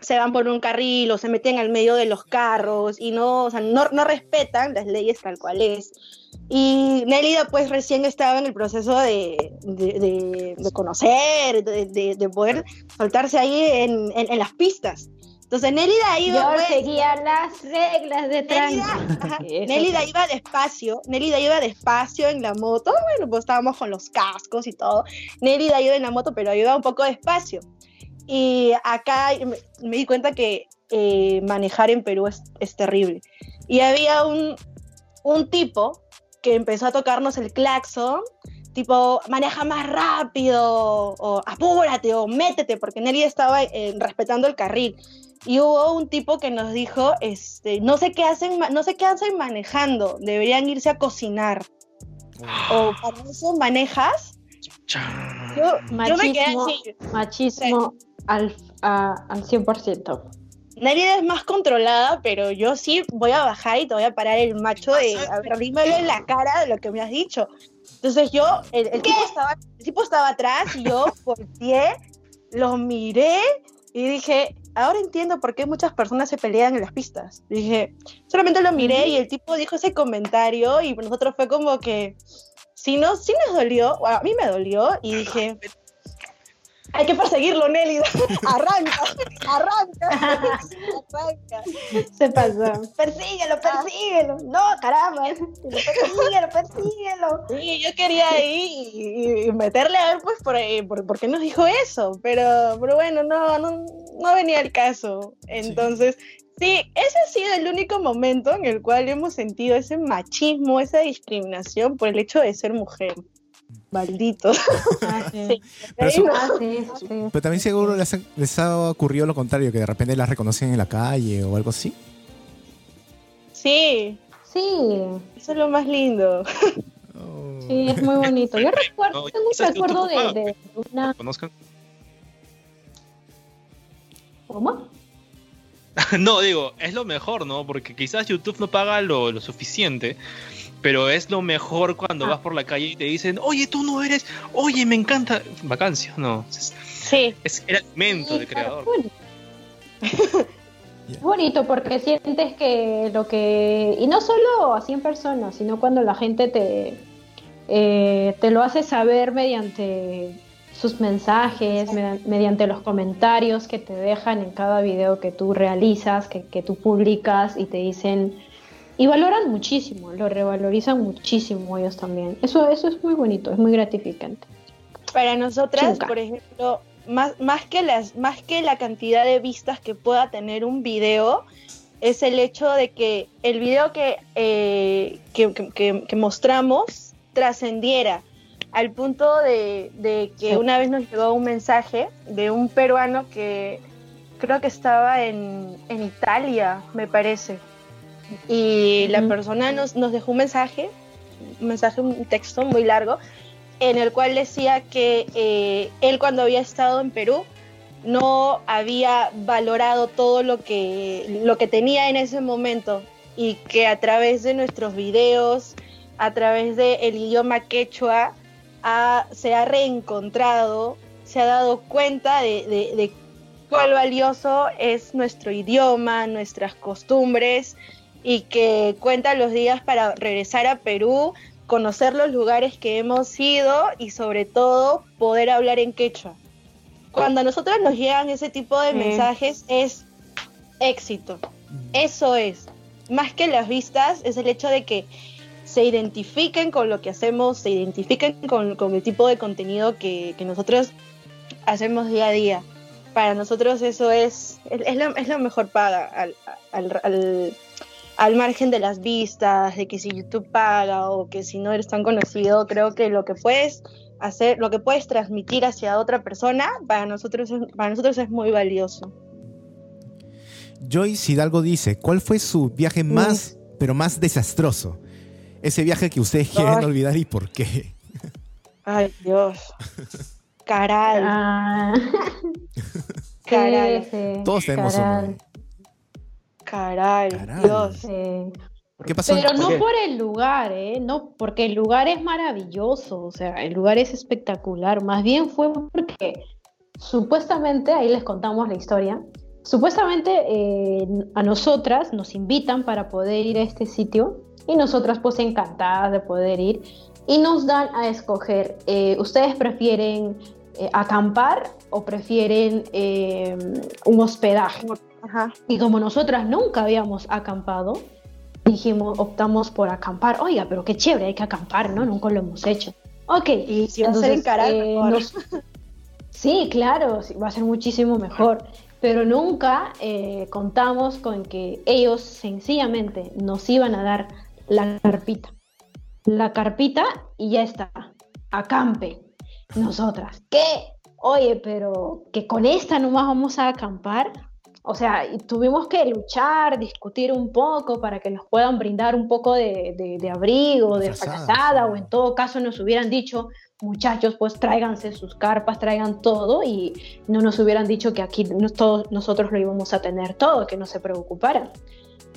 Speaker 6: se van por un carril o se meten al medio de los carros y no, o sea, no, no respetan las leyes tal cual es. Y Nélida pues recién estaba en el proceso de, de, de- de conocer, de, de- de poder soltarse ahí en, en- en las pistas. Entonces Nélida iba...
Speaker 5: Yo
Speaker 6: pues,
Speaker 5: seguía las reglas de
Speaker 6: Nélida, Nélida iba despacio, Nélida iba despacio en la moto, bueno, pues estábamos con los cascos y todo. Nélida iba en la moto, pero iba un poco despacio. Y acá me, me di cuenta que eh, manejar en Perú es, es terrible. Y había un, un tipo que empezó a tocarnos el claxon, tipo, maneja más rápido, o apúrate, o métete, porque Nélida estaba eh, respetando el carril y hubo un tipo que nos dijo, este, no sé qué hacen, no sé qué hacen manejando, deberían irse a cocinar. O para eso manejas. Yo, yo me quedé
Speaker 5: Machismo,
Speaker 6: así.
Speaker 5: machismo al, a- al 100%.
Speaker 6: Nélida es más controlada, pero yo sí voy a bajar y te voy a parar el macho de, a ver, dímelo en la cara de lo que me has dicho. Entonces yo, el, el tipo, estaba, el tipo estaba atrás y yo volteé, lo miré y dije, ahora entiendo por qué muchas personas se pelean en las pistas. Dije, solamente lo miré y el tipo dijo ese comentario y nosotros fue como que, si no, sí nos dolió, a mí me dolió y dije, hay que perseguirlo, Nelly, arranca, arranca, arranca.
Speaker 5: Se pasó. Persíguelo, persíguelo. No, caramba. Persíguelo, persíguelo.
Speaker 6: Sí, yo quería ir y, y meterle a ver, pues, por, eh, por, por qué nos dijo eso, pero, pero bueno, no, no, no venía el caso. Entonces, sí. ese ha sido el único momento en el cual hemos sentido ese machismo, esa discriminación por el hecho de ser mujer. Maldito.
Speaker 5: Ah, sí.
Speaker 6: Sí.
Speaker 2: Pero su-
Speaker 5: Ah, sí, sí.
Speaker 2: Pero también seguro les ha, les ha ocurrido lo contrario, que de repente las reconocen en la calle o algo así.
Speaker 6: Sí,
Speaker 5: Sí,
Speaker 6: eso es lo más lindo.
Speaker 5: sí, es muy bonito. Yo recuerdo,
Speaker 3: No,
Speaker 5: tengo un recuerdo de, una...
Speaker 3: ¿Conozcan?
Speaker 5: ¿Cómo?
Speaker 3: No, digo, es lo mejor, ¿no? Porque quizás YouTube no paga lo, lo suficiente, pero es lo mejor cuando
Speaker 5: Ah.
Speaker 3: vas por la calle y te dicen, oye, tú no eres, oye, me encanta. Vacancia, no. Es,
Speaker 6: Sí,
Speaker 3: es el alimento
Speaker 5: Sí,
Speaker 3: del creador.
Speaker 5: bonito. Es bonito porque sientes que lo que... Y no solo así en persona, sino cuando la gente te, eh, te lo hace saber mediante sus mensajes, mediante los comentarios que te dejan en cada video que tú realizas, que, que tú publicas y te dicen... Y valoran muchísimo, lo revalorizan muchísimo ellos también. Eso, eso es muy bonito, es muy gratificante.
Speaker 6: Para nosotras,
Speaker 5: Chunca.
Speaker 6: por ejemplo, más, más, que las, más que la cantidad de vistas que pueda tener un video, es el hecho de que el video que, eh, que, que- mostramos trascendiera al punto de, de que
Speaker 5: Sí.
Speaker 6: una vez nos llegó un mensaje de un peruano que creo que estaba en, en Italia, me parece. Y la persona nos, nos dejó un mensaje, un mensaje, un texto muy largo, en el cual decía que eh, él cuando había estado en Perú no había valorado todo lo que, lo que tenía en ese momento y que a través de nuestros videos, a través del idioma quechua, ha- se ha reencontrado, se ha dado cuenta de, de, de cuál valioso es nuestro idioma, nuestras costumbres y que cuenta los días para regresar a Perú, conocer los lugares que hemos ido y sobre todo poder hablar en quechua. Cuando a nosotros nos llegan ese tipo de
Speaker 5: Sí.
Speaker 6: mensajes es éxito. Eso es. Más que las vistas, es el hecho de que se identifiquen con lo que hacemos, se identifiquen con, con el tipo de contenido que, que nosotros hacemos día a día. Para nosotros eso es, es, es la, es la mejor paga al, al, al, al margen de las vistas, de que si YouTube paga o que si no eres tan conocido, creo que lo que puedes hacer, lo que puedes transmitir hacia otra persona, para nosotros, es- para nosotros es muy valioso.
Speaker 2: Joyce Hidalgo dice, ¿cuál fue su viaje más, pero más desastroso? Ese viaje que ustedes quieren
Speaker 6: Ay.
Speaker 2: olvidar y por qué.
Speaker 6: Ay, Dios. Caral.
Speaker 5: Ah.
Speaker 6: Caral.
Speaker 5: Sí, sí,
Speaker 2: Todos tenemos un
Speaker 5: Caral.
Speaker 6: Dios.
Speaker 5: sí.
Speaker 2: ¿Qué pasó?
Speaker 5: Pero no
Speaker 7: qué?
Speaker 5: por el lugar, ¿eh? No, porque el lugar es maravilloso, o sea, el lugar es espectacular. Más bien fue porque supuestamente, ahí les contamos la historia, supuestamente eh, a nosotras nos invitan para poder ir a este sitio y nosotras pues encantadas de poder ir y nos dan a escoger, eh, ¿ustedes prefieren eh, acampar o prefieren eh, un hospedaje?
Speaker 6: Ajá.
Speaker 5: Y como nosotras nunca habíamos acampado, dijimos, optamos por acampar. Oiga, pero qué chévere, hay que acampar, ¿no? Nunca lo hemos hecho. Ok.
Speaker 6: Y si va a ser en Caral,
Speaker 5: eh, nos- Sí, claro, sí, va a ser muchísimo mejor. Pero nunca eh, contamos con que ellos sencillamente nos iban a dar la carpita. La carpita y ya está. Acampe. Nosotras. ¿Qué? Oye, pero que con esta nomás vamos a acampar. O sea, tuvimos que luchar, discutir un poco para que nos puedan brindar un poco de, de- de abrigo, de
Speaker 2: sí.
Speaker 5: o en todo caso nos hubieran dicho, muchachos, pues tráiganse sus carpas, traigan todo, y no nos hubieran dicho que aquí nos- todos nosotros lo íbamos a tener todo, que no se preocuparan.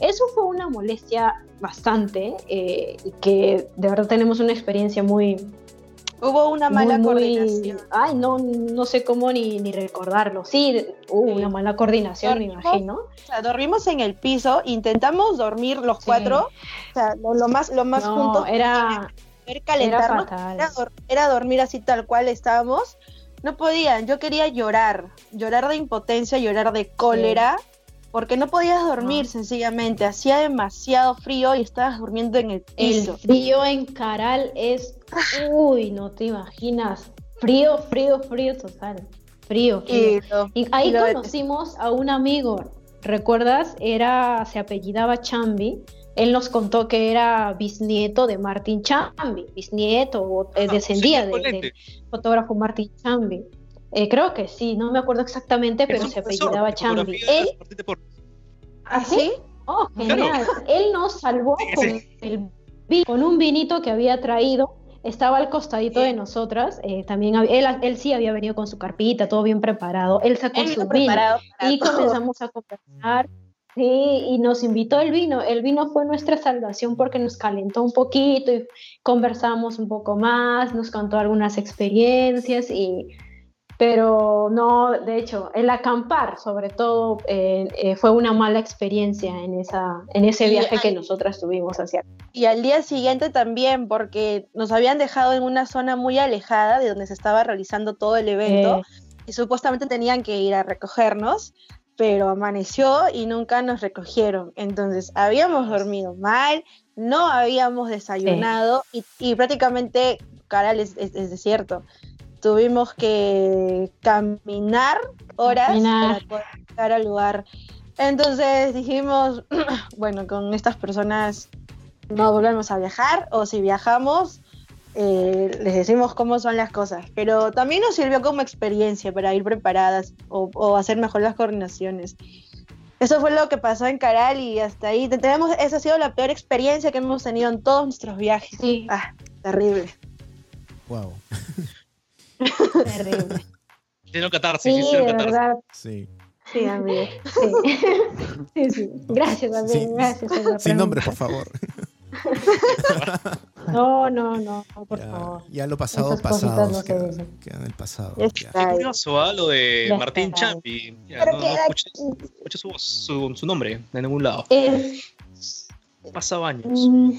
Speaker 5: Eso fue una molestia bastante, eh, que de verdad tenemos una experiencia muy,
Speaker 6: Hubo una mala
Speaker 5: muy, muy-
Speaker 6: coordinación.
Speaker 5: Ay, no, no sé cómo ni, ni recordarlo. Sí, hubo
Speaker 6: Sí.
Speaker 5: una mala coordinación, me imagino.
Speaker 6: O sea, dormimos en el piso, intentamos dormir los
Speaker 5: Sí.
Speaker 6: cuatro, o sea, lo, lo más, lo más
Speaker 5: No,
Speaker 6: juntos
Speaker 5: era,
Speaker 6: poder calentarnos,
Speaker 5: era
Speaker 6: era, era dormir así tal cual estábamos. No podían, yo quería llorar, llorar de impotencia, llorar de cólera, porque no podías dormir
Speaker 5: No.
Speaker 6: sencillamente, hacía demasiado frío y estabas durmiendo en el
Speaker 5: El
Speaker 6: piso.
Speaker 5: frío en Caral es, uy, no te imaginas. Frío, frío, frío total. Frío, frío.
Speaker 6: Y lo-
Speaker 5: Y ahí
Speaker 6: y lo de-
Speaker 5: conocimos a un amigo, ¿recuerdas? Era, se apellidaba Chambi. Él nos contó que era bisnieto de Martín Chambi, bisnieto, o eh,
Speaker 3: Ah,
Speaker 5: descendía de- del fotógrafo Martín Chambi. Eh, creo que sí, no me acuerdo exactamente, pero se apellidaba Chambi. Él,
Speaker 3: Porres.
Speaker 5: ¿Ah, sí? Oh,
Speaker 3: Claro.
Speaker 5: genial. Él nos salvó
Speaker 3: Sí,
Speaker 5: con,
Speaker 3: sí.
Speaker 5: el con un vinito que había traído. Estaba al costadito de nosotras. eh, también él, él sí había venido con su carpita, todo bien preparado. Él sacó
Speaker 6: Él
Speaker 5: su
Speaker 6: vino
Speaker 5: y
Speaker 6: todo.
Speaker 5: comenzamos a conversar. Sí, y nos invitó el vino. El vino fue nuestra salvación porque nos calentó un poquito y conversamos un poco más, nos contó algunas experiencias y pero no, de hecho, el acampar sobre todo eh, eh, fue una mala experiencia en, esa, en ese viaje que nosotras tuvimos hacia...
Speaker 6: Y al día siguiente también, porque nos habían dejado en una zona muy alejada de donde se estaba realizando todo el evento
Speaker 5: Eh,
Speaker 6: y supuestamente tenían que ir a recogernos, pero amaneció y nunca nos recogieron. Entonces habíamos dormido mal, no habíamos desayunado y, y prácticamente Caral es, es- es desierto. Tuvimos que caminar horas
Speaker 5: Caminar.
Speaker 6: para poder llegar al lugar. Entonces dijimos, bueno, con estas personas no volvemos a viajar o si viajamos eh, les decimos cómo son las cosas, pero también nos sirvió como experiencia para ir preparadas o, o hacer mejor las coordinaciones. Eso fue lo que pasó en Caral y hasta ahí te- tenemos, esa ha sido la peor experiencia que hemos tenido en todos nuestros viajes.
Speaker 5: sí,
Speaker 6: Ah, terrible.
Speaker 2: Wow.
Speaker 5: terrible.
Speaker 3: Hicieron catarsis,
Speaker 5: Sí,
Speaker 3: hicieron catarsis.
Speaker 5: verdad.
Speaker 2: Sí.
Speaker 6: Sí, amigo.
Speaker 5: Sí. sí, sí. Gracias, amigo.
Speaker 2: Sí,
Speaker 5: Gracias. la
Speaker 2: Sin nombre, por favor.
Speaker 5: No, no, no, por
Speaker 2: ya,
Speaker 5: favor.
Speaker 2: ya lo pasado,
Speaker 5: Esas
Speaker 2: pasado.
Speaker 5: no
Speaker 2: queda, queda en el pasado.
Speaker 6: Ya.
Speaker 3: Qué curioso, ¿ah? Lo de
Speaker 5: Ya
Speaker 3: Martín. Champi. Ya,
Speaker 6: Pero
Speaker 3: no, no escuché, escuché su, voz, su, su nombre en ningún lado.
Speaker 5: Es-
Speaker 3: Pasado años.
Speaker 5: Mm,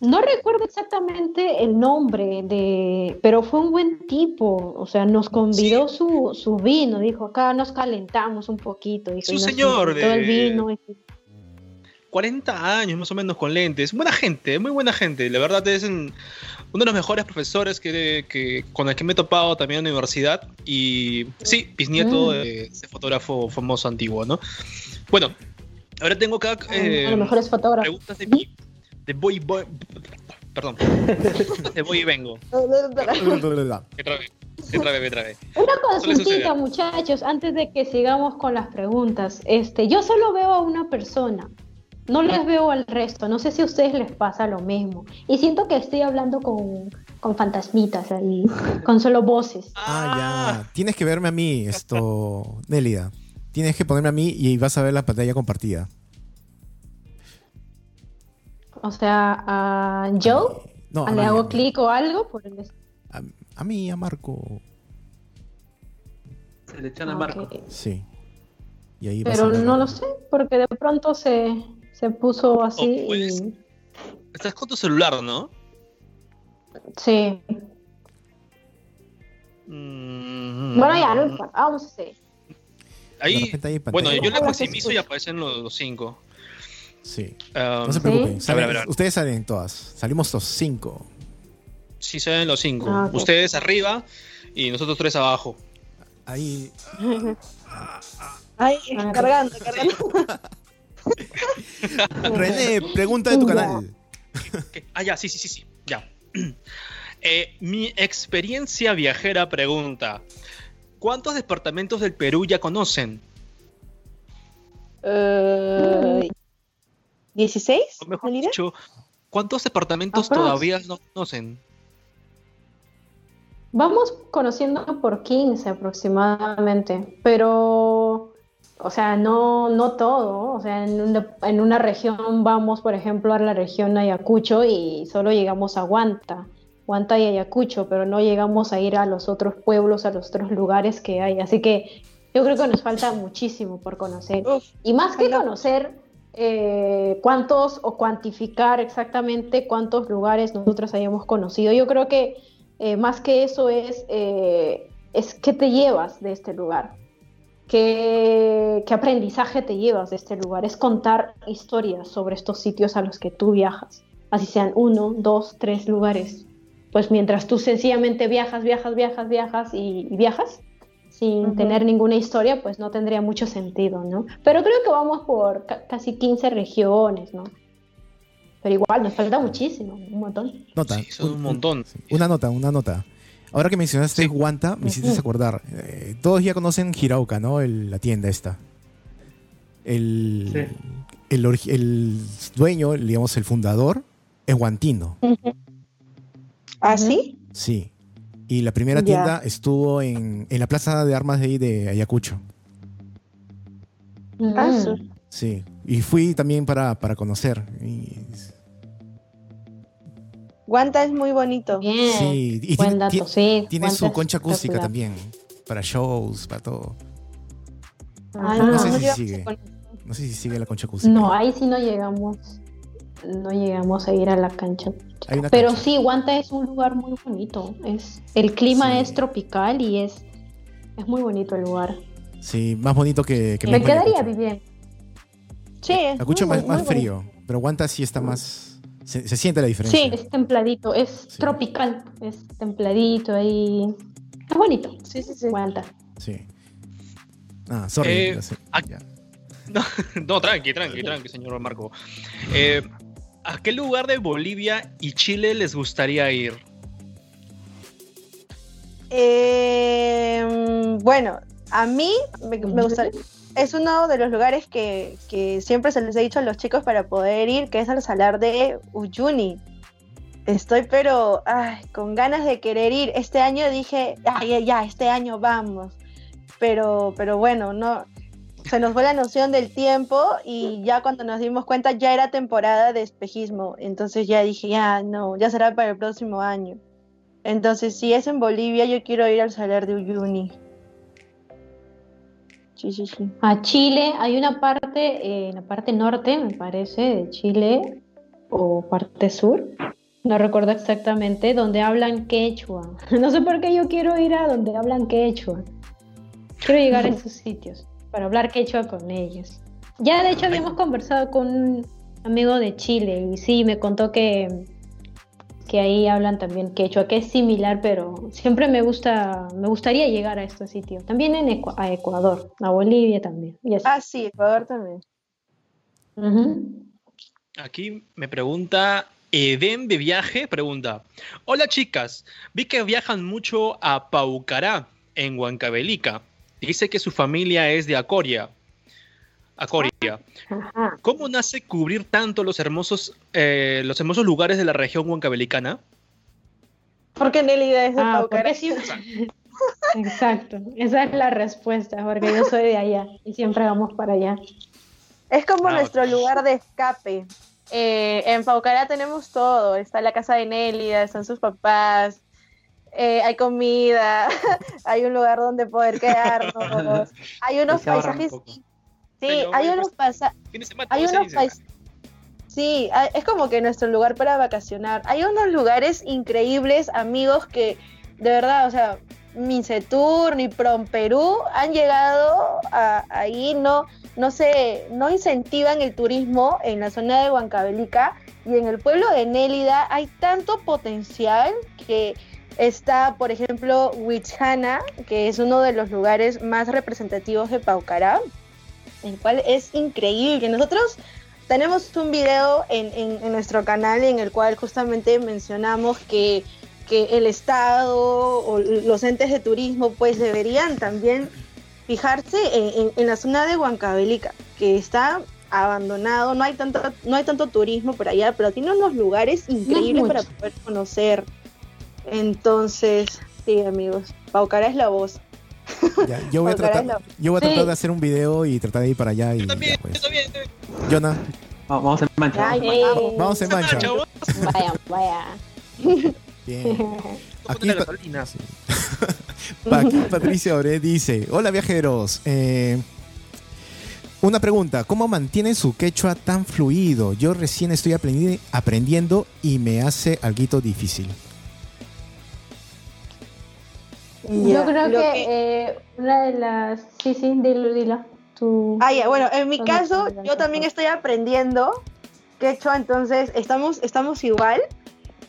Speaker 5: No recuerdo exactamente el nombre de, pero fue un buen tipo, o sea, nos convidó su, su vino, dijo, acá nos calentamos un poquito, dijo, nos
Speaker 3: señor
Speaker 5: el
Speaker 3: de-
Speaker 5: vino, y-
Speaker 3: 40 años más o menos con lentes. Buena gente, muy buena gente. La verdad es un- uno de los mejores profesores que, que- con el que me he topado también en la universidad. Y sí, bisnieto
Speaker 5: Mm.
Speaker 3: de ese fotógrafo famoso antiguo, ¿no? Bueno, ahora tengo acá eh,
Speaker 5: a lo mejor es fotógrafo.
Speaker 3: preguntas de mi. De Boy Boy. Perdón. de Boy Vengo. Me trabé, me trabé, me trabé.
Speaker 5: Una consultita, muchachos, antes de que sigamos con las preguntas. Este, yo solo veo a una persona, no les veo al resto. No sé si a ustedes les pasa lo mismo. Y siento que estoy hablando con, con fantasmitas ahí, con solo voces.
Speaker 2: Ah, ya. Tienes que verme a mí, esto, Nélida. Tienes que ponerme a mí y vas a ver la pantalla compartida.
Speaker 5: O sea, a Joe,
Speaker 2: No, a
Speaker 5: le
Speaker 2: mí,
Speaker 5: hago clic o algo por el...
Speaker 2: A, a mí, a Marco.
Speaker 8: Se le echan a
Speaker 5: Ah,
Speaker 8: Marco.
Speaker 2: Sí. Y ahí vas a
Speaker 5: Pero no lo sé, porque de pronto se, se puso así
Speaker 3: Oh, pues.
Speaker 5: y...
Speaker 3: Estás con tu celular, ¿no?
Speaker 5: Sí.
Speaker 3: Mm,
Speaker 5: Bueno, ya, no importa, vamos a seguir.
Speaker 3: Ahí,
Speaker 2: ahí
Speaker 3: bueno, yo le
Speaker 5: se
Speaker 3: maximizo y aparecen los, los cinco.
Speaker 2: Sí.
Speaker 3: Um,
Speaker 2: No se preocupen.
Speaker 5: ¿Sí?
Speaker 2: salen-
Speaker 3: A ver, a ver.
Speaker 2: Ustedes salen todas. Salimos los cinco.
Speaker 3: sí se ven los cinco.
Speaker 5: Ah.
Speaker 3: Ustedes arriba y nosotros tres abajo.
Speaker 2: Ahí.
Speaker 6: Ay,
Speaker 5: Ah,
Speaker 6: cargando, cargando.
Speaker 2: René, pregunta de tu canal.
Speaker 3: ¿Qué? Ah, ya, sí, sí, sí, sí. Ya. Eh, mi experiencia viajera pregunta: ¿Cuántos departamentos del Perú ya conocen?
Speaker 6: Eh, ¿16?
Speaker 3: O mejor dicho, ¿cuántos departamentos todavía no conocen?
Speaker 5: Vamos conociendo por 15 aproximadamente, pero, o sea, no, no todo. O sea, en una, en una región vamos, por ejemplo, a la región Ayacucho y solo llegamos a Huanta, Huanta y Ayacucho, pero no llegamos a ir a los otros pueblos, a los otros lugares que hay. Así que yo creo que nos falta muchísimo por conocer.
Speaker 6: Uf,
Speaker 5: Y más que conocer eh, cuántos o cuantificar exactamente cuántos lugares nosotros hayamos conocido, yo creo que eh, más que eso es, eh, es qué te llevas de este lugar, qué, qué aprendizaje te llevas de este lugar, es contar historias sobre estos sitios a los que tú viajas, así sean uno, dos, tres lugares. Pues mientras tú sencillamente viajas, viajas, viajas, viajas y, y viajas, sin tener ninguna historia, pues no tendría mucho sentido, ¿no? Pero creo que vamos por ca- casi 15 regiones, ¿no? Pero igual, nos falta muchísimo, un montón.
Speaker 2: Nota.
Speaker 3: Sí, son un montón.
Speaker 2: Una nota, una nota. Ahora que mencionaste
Speaker 3: Sí.
Speaker 2: Guanta, me hiciste acordar. Eh, todos ya conocen Hirauka, ¿no? El- la tienda esta. El,
Speaker 8: Sí.
Speaker 2: el, el dueño, digamos, el fundador, es guantino.
Speaker 6: ¿Ah, sí?
Speaker 2: Sí. Y la primera tienda estuvo en, en la plaza de armas de ahí de Ayacucho.
Speaker 6: Ah,
Speaker 5: Mm.
Speaker 2: Sí. Y fui también para, para conocer. Y-
Speaker 6: Guanta es muy bonito.
Speaker 5: Bien.
Speaker 2: sí. Y
Speaker 5: Buen
Speaker 2: tiene,
Speaker 5: dato, sí.
Speaker 2: tiene
Speaker 5: Guanta
Speaker 2: su concha acústica también. Para shows, para todo.
Speaker 6: Ay,
Speaker 5: Ajá.
Speaker 2: No sé si
Speaker 6: llegamos
Speaker 2: sigue.
Speaker 6: con-
Speaker 2: No sé si sigue la concha acústica.
Speaker 5: No, ahí sí no llegamos. No llegamos a ir a la cancha. Pero
Speaker 2: cancha.
Speaker 5: sí, Guanta es un lugar muy bonito. Es, el clima
Speaker 2: Sí.
Speaker 5: es tropical y es, es muy bonito el lugar.
Speaker 2: Sí, más bonito que, que
Speaker 5: Me quedaría vivir.
Speaker 6: Sí, muy-
Speaker 2: más, más
Speaker 6: muy bonito.
Speaker 2: frío, pero Guanta sí está más... Se, se siente la diferencia.
Speaker 6: Sí.
Speaker 5: Es templadito, es
Speaker 2: Sí.
Speaker 5: tropical, es templadito ahí. Es bonito,
Speaker 6: Sí, sí, sí.
Speaker 5: Guanta.
Speaker 2: Sí. Ah, sorry.
Speaker 3: Eh,
Speaker 2: ya.
Speaker 3: No, tranqui, tranqui, tranqui, señor Marco. Eh, ¿A qué lugar de Bolivia y Chile les gustaría ir?
Speaker 6: Eh, bueno, a mí me, me gusta. Es uno de los lugares que, que siempre se les he dicho a los chicos para poder ir, que es al salar de Uyuni. Estoy pero ay, con ganas de querer ir. Este año dije, "Ay, ya, ya, este año vamos. Pero, pero bueno, no. Se nos fue la noción del tiempo y ya cuando nos dimos cuenta ya era temporada de espejismo. Entonces ya dije, ya no, ya será para el próximo año. Entonces, si es en Bolivia, yo quiero ir al Salar de Uyuni. Sí, sí, sí.
Speaker 5: A Chile hay una parte, eh, en la parte norte, me parece, de Chile, o parte sur, no recuerdo exactamente, donde hablan quechua. No sé por qué yo quiero ir a donde hablan quechua. Quiero llegar a esos sitios para hablar quechua con ellos. Ya de hecho habíamos conversado con un amigo de Chile y sí, me contó que, que ahí hablan también quechua, que es similar, pero siempre me gusta, me gustaría llegar a estos sitios. También en a Ecuador, a Bolivia también.
Speaker 6: Ah, sí, Ecuador también.
Speaker 3: Aquí me pregunta Eden de viaje, pregunta, hola chicas, vi que viajan mucho a Paucará, en Huancavelica. Dice que su familia es de Acoria. Acoria. ¿Cómo nace cubrir tanto los hermosos, eh, los hermosos lugares de la región huancabelicana?
Speaker 6: Porque Nelida es de
Speaker 5: Ah. Exacto, esa es la respuesta, porque yo soy de allá y siempre vamos para allá.
Speaker 6: Es como
Speaker 3: Ah,
Speaker 6: nuestro lugar de escape. Eh, en Paucará tenemos todo. Está la casa de Nélida, están sus papás, eh, hay comida, hay un lugar donde poder quedarnos, hay unos
Speaker 8: un
Speaker 6: paisajes. Sí,
Speaker 3: Pero,
Speaker 6: hay unos paisajes. Sí, es como que nuestro lugar para vacacionar. Hay unos lugares increíbles, amigos, que de verdad, o sea, ni Setur ni Prom Perú han llegado a, ahí, no, no se, no incentivan el turismo en la zona de Huancavelica y en el pueblo de Nélida hay tanto potencial que está, por ejemplo, Huichana, que es uno de los lugares más representativos de Paucará, el cual es increíble. Nosotros tenemos un video en, en- en nuestro canal en el cual justamente mencionamos que, que el Estado o los entes de turismo pues deberían también fijarse en, en- la zona de Huancavelica, que está abandonado, no hay tanto, no hay tanto turismo por allá, pero tiene unos lugares increíbles para poder conocer. Entonces, sí amigos, Paucará es la voz.
Speaker 2: Ya, yo voy a tratar,
Speaker 6: la-
Speaker 2: yo voy a tratar
Speaker 5: Sí.
Speaker 2: de hacer un video y tratar de ir para allá y
Speaker 3: Yo también,
Speaker 2: ya, pues.
Speaker 3: yo también.
Speaker 2: Jonah,
Speaker 8: Vamos, en mancha.
Speaker 6: Ay,
Speaker 8: vamos en mancha.
Speaker 5: Eh,
Speaker 2: vamos en mancha.
Speaker 5: Vaya, vaya.
Speaker 2: Bien. Aquí
Speaker 3: la
Speaker 2: pa- aquí Patricia Ore dice, hola viajeros, eh, una pregunta, ¿cómo mantienen su quechua tan fluido? Yo recién estoy aprendi- aprendiendo y me hace algo difícil.
Speaker 5: Yo creo
Speaker 6: Lo
Speaker 5: que, eh, una de las... Sí, sí, dilo, dilo. Tú...
Speaker 6: Ah, ya, bueno, en mi caso, yo también estoy aprendiendo quechua, entonces estamos, estamos igual.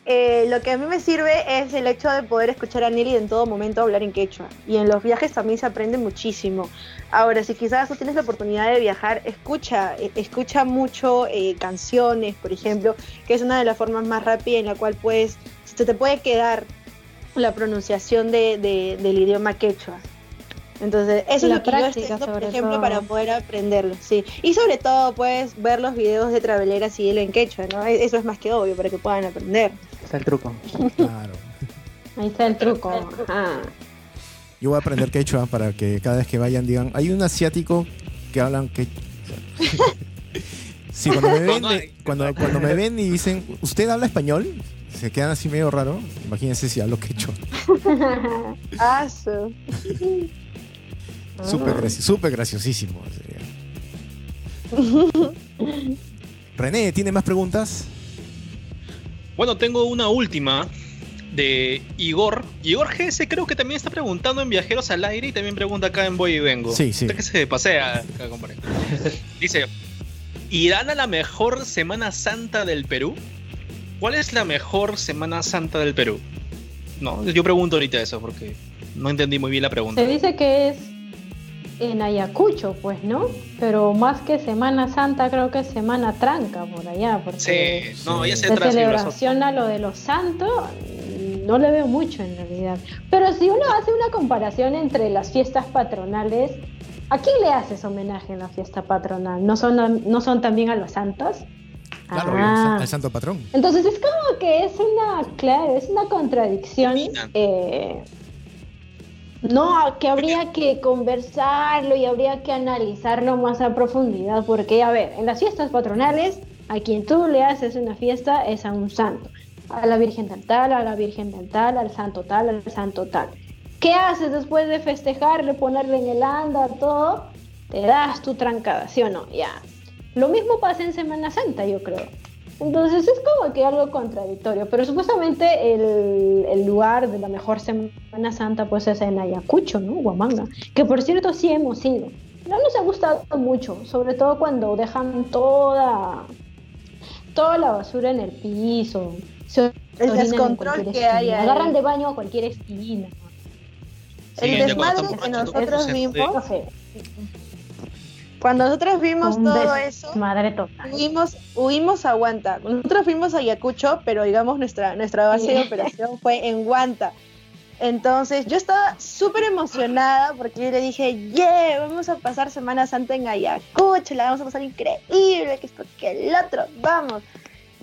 Speaker 6: Eh, lo que a mí me sirve es el hecho de poder escuchar a Nelly en todo momento hablar en quechua. Y en los viajes también se aprende muchísimo. Ahora, si quizás no tienes la oportunidad de viajar, escucha, eh, escucha mucho eh, canciones, por ejemplo, que es una de las formas más rápidas en la cual puedes, se te puede quedar la pronunciación de- de- del idioma quechua. Entonces, eso
Speaker 5: La
Speaker 6: es lo que yo
Speaker 5: práctica,
Speaker 6: estoy haciendo, por ejemplo,
Speaker 5: todo.
Speaker 6: para poder aprenderlo, sí. Y sobre todo, puedes ver los videos de Traveleras y hilo en quechua, ¿no? E- Eso es más que obvio para que puedan aprender.
Speaker 8: Está el truco.
Speaker 2: Claro.
Speaker 5: Ahí está el truco. Ajá.
Speaker 2: Yo voy a aprender quechua para que cada vez que vayan digan, hay un asiático que hablan que Sí, cuando me ven, cuando, cuando me ven y dicen, ¿usted habla español? Se quedan así medio raro. Imagínense si hablo quechua. Súper graci- súper graciosísimo. sería. René, ¿tiene más preguntas?
Speaker 3: Bueno, tengo una última de Igor. Igor GS creo que también está preguntando en Viajeros al Aire y también pregunta acá en Voy y Vengo.
Speaker 2: Sí, sí.
Speaker 3: Usted que se pasea acá, compadre. Dice, ¿irán a la mejor Semana Santa del Perú? ¿Cuál es la mejor Semana Santa del Perú? No, yo pregunto ahorita eso porque no entendí muy bien la pregunta.
Speaker 5: Se dice que es en Ayacucho, pues, ¿no? Pero más que Semana Santa, creo que es Semana Tranca por allá. Porque
Speaker 3: Sí, no, ya se
Speaker 5: de celebración a lo de los santos, no le veo mucho en realidad. Pero si uno hace una comparación entre las fiestas patronales, ¿a quién le haces homenaje en la fiesta patronal? ¿No son, no son también a los santos?
Speaker 2: Claro,
Speaker 5: Ah.
Speaker 2: al santo patrón.
Speaker 5: Entonces es como que es una, claro, es una contradicción. Eh, no, que habría que conversarlo y habría que analizarlo más a profundidad, porque, a ver, en las fiestas patronales, a quien tú le haces una fiesta es a un santo. A la Virgen del tal, a la Virgen del tal, al santo tal, al santo tal. ¿Qué haces después de festejarle, ponerle en el anda, todo? Te das tu trancada, ¿sí o no? Ya. Lo mismo pasa en Semana Santa, yo creo. Entonces es como que algo contradictorio, pero supuestamente el, el lugar de la mejor Semana Santa pues es en Ayacucho, ¿no? Huamanga, que por cierto sí hemos ido. No nos ha gustado mucho, sobre todo cuando dejan toda toda la basura en el piso. se
Speaker 6: El descontrol
Speaker 5: cualquier
Speaker 6: que hay
Speaker 5: esquina,
Speaker 6: ahí.
Speaker 5: Agarran de baño a cualquier esquina.
Speaker 3: Sí,
Speaker 6: el desmadre que nosotros
Speaker 3: no
Speaker 6: vimos, cuando nosotros vimos
Speaker 5: un
Speaker 6: todo eso,
Speaker 5: total.
Speaker 6: huimos, huimos a Guanta. Nosotros fuimos a Ayacucho, pero digamos nuestra, nuestra base de operación fue en Guanta. Entonces yo estaba súper emocionada porque yo le dije, yeah, vamos a pasar Semana Santa en Ayacucho, la vamos a pasar increíble, que esto, que el otro, vamos.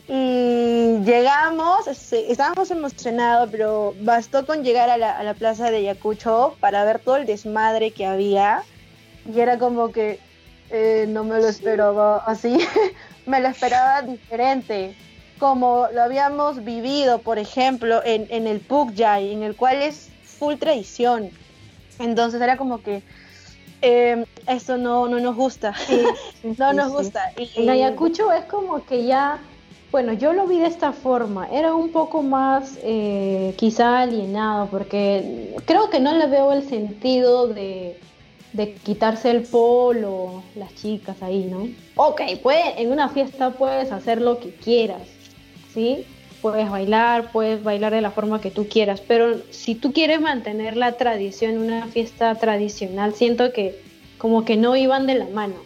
Speaker 6: Y llegamos, este, estábamos emocionados, pero bastó con llegar a la, a la plaza de Ayacucho para ver todo el desmadre que había. Y era como que eh, no me lo esperaba así, me lo esperaba diferente, como lo habíamos vivido, por ejemplo, en, en el Pugyay, en el cual es full tradición. Entonces era como que eh, esto no, no nos gusta, no
Speaker 5: sí,
Speaker 6: nos gusta. Y,
Speaker 5: En Ayacucho es como que ya, bueno, yo lo vi de esta forma, era un poco más eh, quizá alienado, porque creo que no le veo el sentido de, de quitarse el polo, las chicas ahí, ¿no? Ok, puede, en una fiesta puedes hacer lo que quieras, ¿sí? Puedes bailar, puedes bailar de la forma que tú quieras, pero si tú quieres mantener la tradición, una fiesta tradicional, siento que como que no iban de la mano.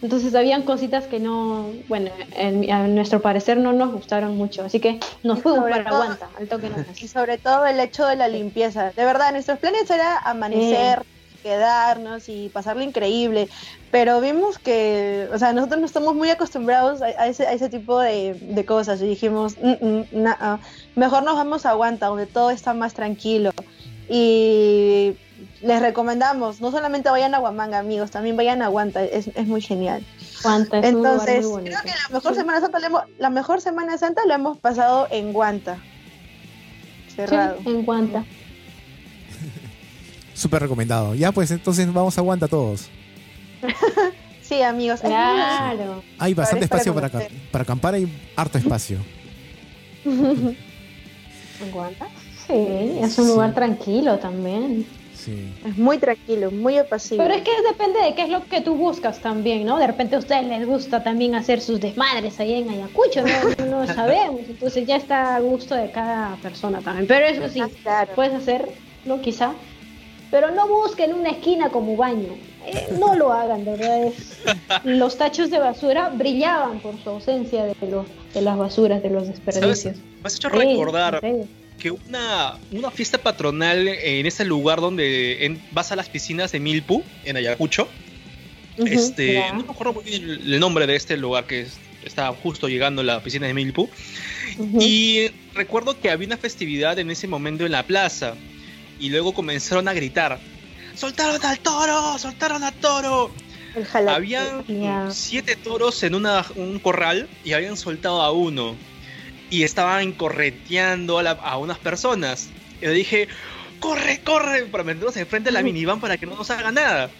Speaker 5: Entonces habían cositas que no, bueno, en- a nuestro parecer no nos gustaron mucho, así que nos fuimos para Aguanta, al toque
Speaker 6: y sobre todo el hecho de la limpieza. De verdad, nuestros planes era amanecer, quedarnos y pasarlo increíble, pero vimos que, o sea, nosotros no estamos muy acostumbrados a, a ese, a ese tipo de, de cosas y dijimos, "Mm, mm, nah, mejor nos vamos a Aguanta, donde todo está más tranquilo. Y les recomendamos, no solamente vayan a Huamanga, amigos, también vayan a Aguanta, es, es muy genial.
Speaker 5: Aguanta, es un lugar
Speaker 6: Entonces,
Speaker 5: muy
Speaker 6: creo que la mejor
Speaker 5: Sí.
Speaker 6: Semana Santa la hemos, la mejor Semana Santa la hemos pasado en Guanta. Cerrado.
Speaker 5: Sí, en Guanta.
Speaker 2: Súper recomendado. Ya, pues entonces vamos a aguanta todos.
Speaker 6: Sí, amigos.
Speaker 5: Claro.
Speaker 2: Hay bastante
Speaker 6: para
Speaker 2: espacio para, para acampar, hay harto espacio.
Speaker 5: Sí, es un
Speaker 2: Sí.
Speaker 5: lugar tranquilo también.
Speaker 2: Sí.
Speaker 6: Es muy tranquilo, muy apacible.
Speaker 5: Pero es que depende de qué es lo que tú buscas también, ¿no? De repente a ustedes les gusta también hacer sus desmadres ahí en Ayacucho, ¿no? No lo sabemos. Entonces ya está a gusto de cada persona también. Pero eso sí,
Speaker 6: Ah, claro.
Speaker 5: puedes hacerlo quizá. Pero no busquen una esquina como baño. Eh, no lo hagan, de verdad. es- Los tachos de basura brillaban por su ausencia de, los, de las basuras, de los desperdicios.
Speaker 3: Me has hecho recordar que una, una fiesta patronal en ese lugar donde en- vas a las piscinas de Milpu, en Ayacucho. Este, no me acuerdo muy bien el, nombre de este lugar que es- está justo llegando a la piscina de Milpu. Y recuerdo que había una festividad en ese momento en la plaza. Y luego comenzaron a gritar: ¡Soltaron al toro! ¡Soltaron al toro! Habían siete toros en una- un corral y habían soltado a uno. Y estaban correteando a, la- a unas personas. Y yo dije, corre, corre, para meternos enfrente de la minivan para que no nos haga nada.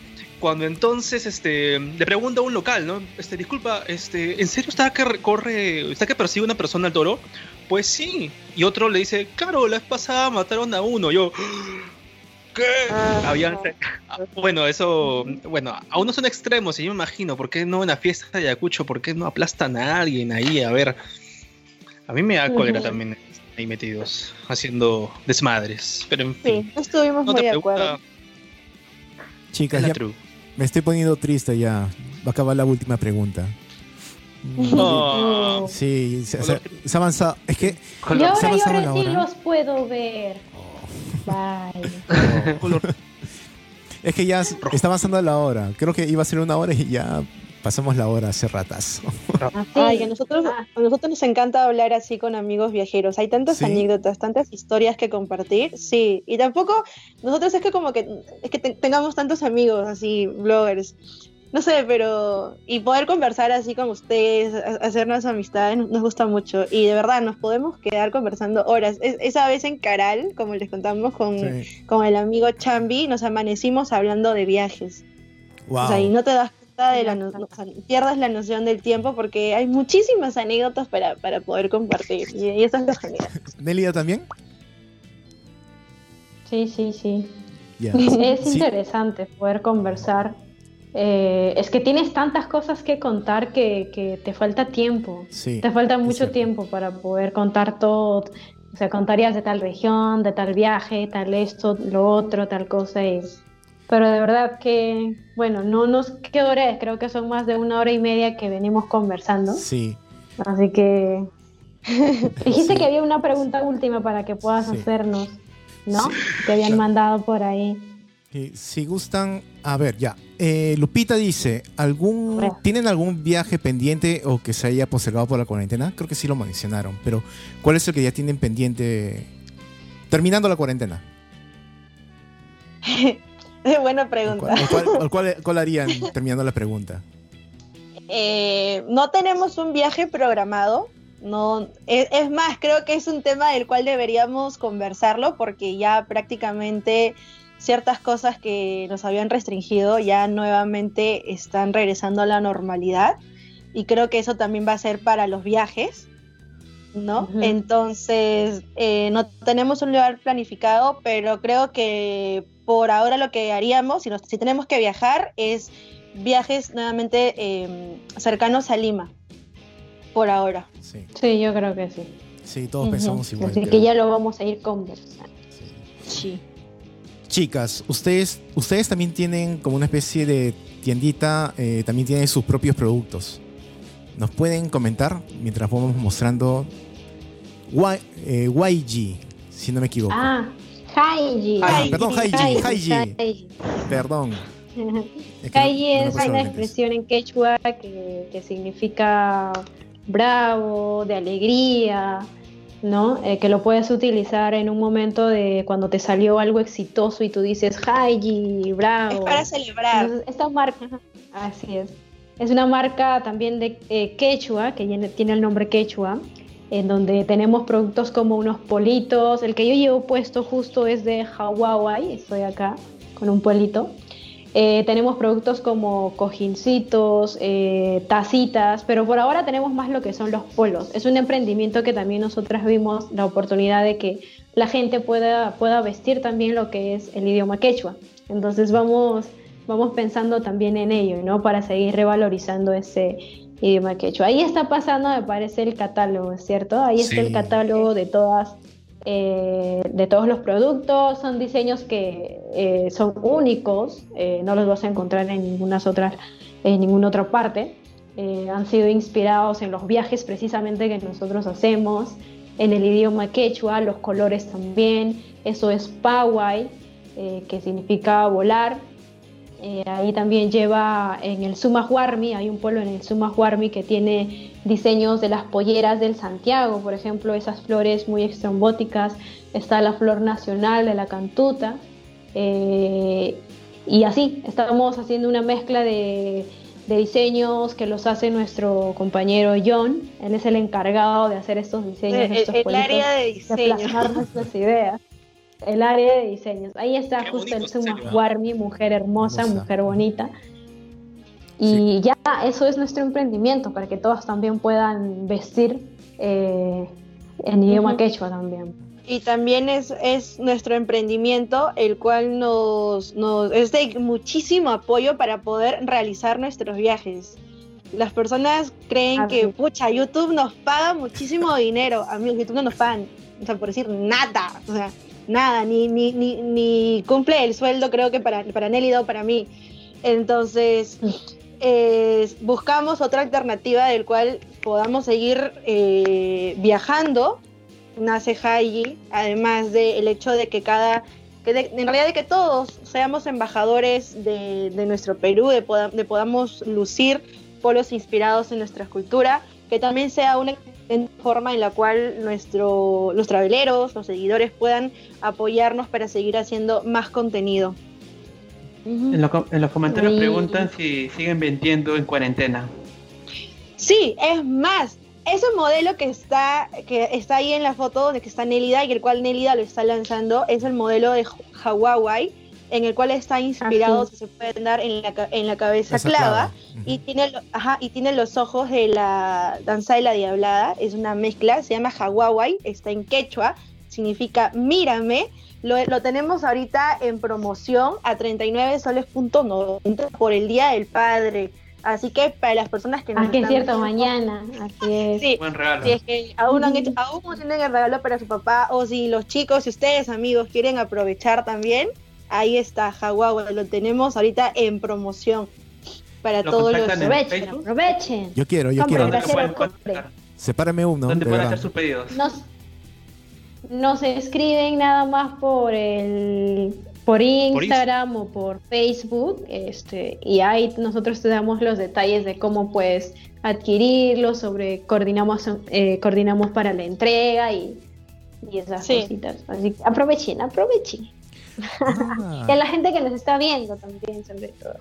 Speaker 3: Cuando entonces este, le pregunta a un local, ¿no? Este, disculpa, este, ¿en serio está que re- corre, está que persigue una persona al toro? Pues sí. Y otro le dice, claro, la vez pasada mataron a uno. Yo, ¿qué?
Speaker 6: Ah.
Speaker 3: Habían, bueno, eso, bueno, aún no son extremos, y yo me imagino, ¿por qué no en la fiesta de Ayacucho? ¿Por qué no aplastan a alguien ahí? A ver, a mí me da cólera
Speaker 5: Ujú.
Speaker 3: también ahí metidos, haciendo desmadres. Pero en fin,
Speaker 6: Sí, no estuvimos
Speaker 3: no
Speaker 6: muy
Speaker 3: te
Speaker 6: de acuerdo.
Speaker 2: Chicas, ya me estoy poniendo triste ya. Va a acabar la última pregunta.
Speaker 3: Oh.
Speaker 2: Sí, se, se- se ha avanzado. Es que
Speaker 5: Y
Speaker 2: se
Speaker 5: ahora yo recién
Speaker 2: hora.
Speaker 5: los puedo ver. Bye.
Speaker 2: Es que ya está avanzando la hora. Creo que iba a ser una hora y ya pasamos la hora hace ratas.
Speaker 5: Así.
Speaker 6: Ay, a nosotros,
Speaker 5: Ah,
Speaker 6: a nosotros nos encanta hablar así con amigos viajeros. Hay tantas
Speaker 2: ¿Sí?
Speaker 6: anécdotas, tantas historias que compartir. Sí, y tampoco nosotros es que como que es que te- tengamos tantos amigos así, bloggers. No sé, pero y poder conversar así con ustedes, hacernos amistades, nos gusta mucho. Y de verdad, nos podemos quedar conversando horas. Es- esa vez en Caral, como les contamos con,
Speaker 2: Sí.
Speaker 6: con el amigo Chambi, nos amanecimos hablando de viajes.
Speaker 2: Wow.
Speaker 6: O sea, y no te das cuenta de la no- o sea, pierdes la noción del tiempo porque hay muchísimas anécdotas para, para poder compartir. Y, y eso es lo genial.
Speaker 2: ¿Nélida también?
Speaker 5: Sí, sí, sí. Es
Speaker 2: Sí.
Speaker 5: interesante poder conversar. Eh, es que tienes tantas cosas que contar que, que te falta tiempo.
Speaker 2: Sí.
Speaker 5: Te falta mucho tiempo para poder contar todo. O sea, contarías de tal región, de tal viaje, tal esto, lo otro, tal cosa. Y... Pero de verdad que, bueno, no nos es, creo que son más de una hora y media que venimos conversando.
Speaker 2: Sí.
Speaker 5: Así que dijiste
Speaker 2: Sí.
Speaker 5: que había una pregunta última para que puedas
Speaker 2: Sí.
Speaker 5: hacernos, ¿no? Que habían mandado por ahí.
Speaker 2: Si gustan, a ver, ya. Eh, Lupita dice, ¿algún. ¿tienen algún viaje pendiente o que se haya postergado por la cuarentena? Creo que sí lo mencionaron, pero ¿cuál es el que ya tienen pendiente terminando la cuarentena?
Speaker 6: Buena
Speaker 2: ¿O
Speaker 6: pregunta.
Speaker 2: cuál- cuál harían terminando la pregunta?
Speaker 6: Eh, no tenemos un viaje programado. No, es, es más, creo que es un tema del cual deberíamos conversarlo porque ya prácticamente ciertas cosas que nos habían restringido ya nuevamente están regresando a la normalidad y creo que eso también va a ser para los viajes, ¿no? Entonces, eh, no tenemos un lugar planificado, pero creo que por ahora lo que haríamos, si, nos- si tenemos que viajar, es viajes nuevamente eh, cercanos a Lima, por ahora.
Speaker 2: Sí,
Speaker 5: Sí, yo creo que sí.
Speaker 2: sí todos pensamos igual.
Speaker 5: Así
Speaker 2: creo.
Speaker 5: que ya lo vamos a ir conversando.
Speaker 2: Sí.
Speaker 6: Sí.
Speaker 2: Chicas, ustedes, ustedes también tienen como una especie de tiendita, eh, también tienen sus propios productos. ¿Nos pueden comentar mientras vamos mostrando Y- eh, YG, si no me equivoco?
Speaker 5: Ah, Haiji.
Speaker 2: Ah, perdón, Haiji,
Speaker 5: Haiji.
Speaker 2: Perdón. Es que
Speaker 5: Haiji
Speaker 2: no- no
Speaker 5: es una
Speaker 2: lentes.
Speaker 5: expresión en quechua que, que significa bravo, de alegría, ¿no? Eh, que lo puedes utilizar en un momento de cuando te salió algo exitoso y tú dices Haiji, bravo.
Speaker 6: Es para celebrar.
Speaker 5: Entonces, esta marca, así es. Es una marca también de eh, quechua, que tiene- tiene el nombre quechua, en donde tenemos productos como unos politos. El que yo llevo puesto justo es de Hawaii, estoy acá con un polito. Eh, tenemos productos como cojincitos, eh, tacitas, pero por ahora tenemos más lo que son los polos. Es un emprendimiento que también nosotras vimos la oportunidad de que la gente pueda, pueda vestir también lo que es el idioma quechua. Entonces vamos, vamos pensando también en ello, ¿no? Para seguir revalorizando ese idioma quechua. Ahí está pasando, me parece, el catálogo, ¿cierto? Ahí está el catálogo de todas eh, de todos los productos, son diseños que eh, son únicos, eh, no los vas a encontrar en ninguna otra, en ninguna otra parte. Han sido inspirados en los viajes precisamente que nosotros hacemos, en el idioma quechua, los colores también. Eso es Pawai, que significa volar. Eh, ahí también lleva en el Sumahuarmi, hay un pueblo en el Sumahuarmi que tiene diseños de las polleras del Santiago, por ejemplo, esas flores muy extrombóticas. Está la flor nacional de la cantuta. eh, y así, estamos haciendo una mezcla de, de diseños que los hace nuestro compañero John. Él es el encargado de hacer estos diseños.
Speaker 6: El,
Speaker 5: estos
Speaker 6: el área de
Speaker 5: de
Speaker 6: diseño.
Speaker 5: plasmar nuestras ideas. El área de diseños. Ahí está
Speaker 3: Qué
Speaker 5: justo
Speaker 3: bonito
Speaker 5: el Suma. Warmi, mujer hermosa,
Speaker 2: Hermosa.
Speaker 5: mujer bonita. Y ya, eso es nuestro emprendimiento, para que todos también puedan vestir eh, en idioma
Speaker 6: Ujú.
Speaker 5: quechua también.
Speaker 6: Y también es, es nuestro emprendimiento, el cual nos, nos es de muchísimo apoyo para poder realizar nuestros viajes. Las personas creen
Speaker 5: Así
Speaker 6: que, pucha, YouTube nos paga muchísimo dinero. Amigos, YouTube no nos pagan, o sea, por decir nada, o sea, nada, ni, ni, ni, ni cumple el sueldo, creo que para, para Nélida o para mí. Entonces, eh, buscamos otra alternativa del cual podamos seguir eh, viajando nace Haiji, además del hecho de que cada, que de- en realidad de que todos seamos embajadores de, de nuestro Perú, de, poda- de podamos lucir polos inspirados en nuestra cultura, que también sea una excelente forma en la cual nuestro, los traveleros, los seguidores puedan apoyarnos para seguir haciendo más contenido.
Speaker 8: En, lo- en los comentarios preguntan si siguen vendiendo en cuarentena.
Speaker 6: Sí, es más, ese modelo que está, que está ahí en la foto de que está Nélida y el cual Nélida lo está lanzando es el modelo de Hawaii, en el cual está inspirado,
Speaker 5: Así
Speaker 6: si se puede dar en la, ca- en la cabeza
Speaker 2: Esa
Speaker 6: clava, y tiene, lo- ajá, y tiene los ojos de la danza de la diablada, es una mezcla, se llama Hawaii, está en quechua, significa mírame, lo, lo tenemos ahorita en promoción a 39 soles punto 90 por el Día del Padre. Así que para las personas que nos
Speaker 5: Ah, que es cierto,
Speaker 6: viendo-
Speaker 5: mañana. Así es.
Speaker 6: Sí,
Speaker 8: Buen regalo.
Speaker 6: si es que aún no, han hecho, aún no tienen el regalo para su papá, o si los chicos, si ustedes amigos quieren aprovechar también, ahí está Hawaii, lo tenemos ahorita en promoción para
Speaker 8: ¿Lo
Speaker 6: todos los...
Speaker 5: Aprovechen, aprovechen.
Speaker 2: Yo quiero, yo quiero. Sepárame uno.
Speaker 8: ¿Dónde
Speaker 2: de
Speaker 8: pueden hacer sus pedidos?
Speaker 5: Nos, nos escriben nada más por el por Instagram o por Facebook, este, y ahí nosotros te damos los detalles de cómo puedes adquirirlo, sobre coordinamos, eh, coordinamos para la entrega y, y esas
Speaker 6: Sí.
Speaker 5: cositas. Así que aprovechen, aprovechen.
Speaker 2: Ah,
Speaker 5: Y a la gente que nos está viendo también, sobre todo.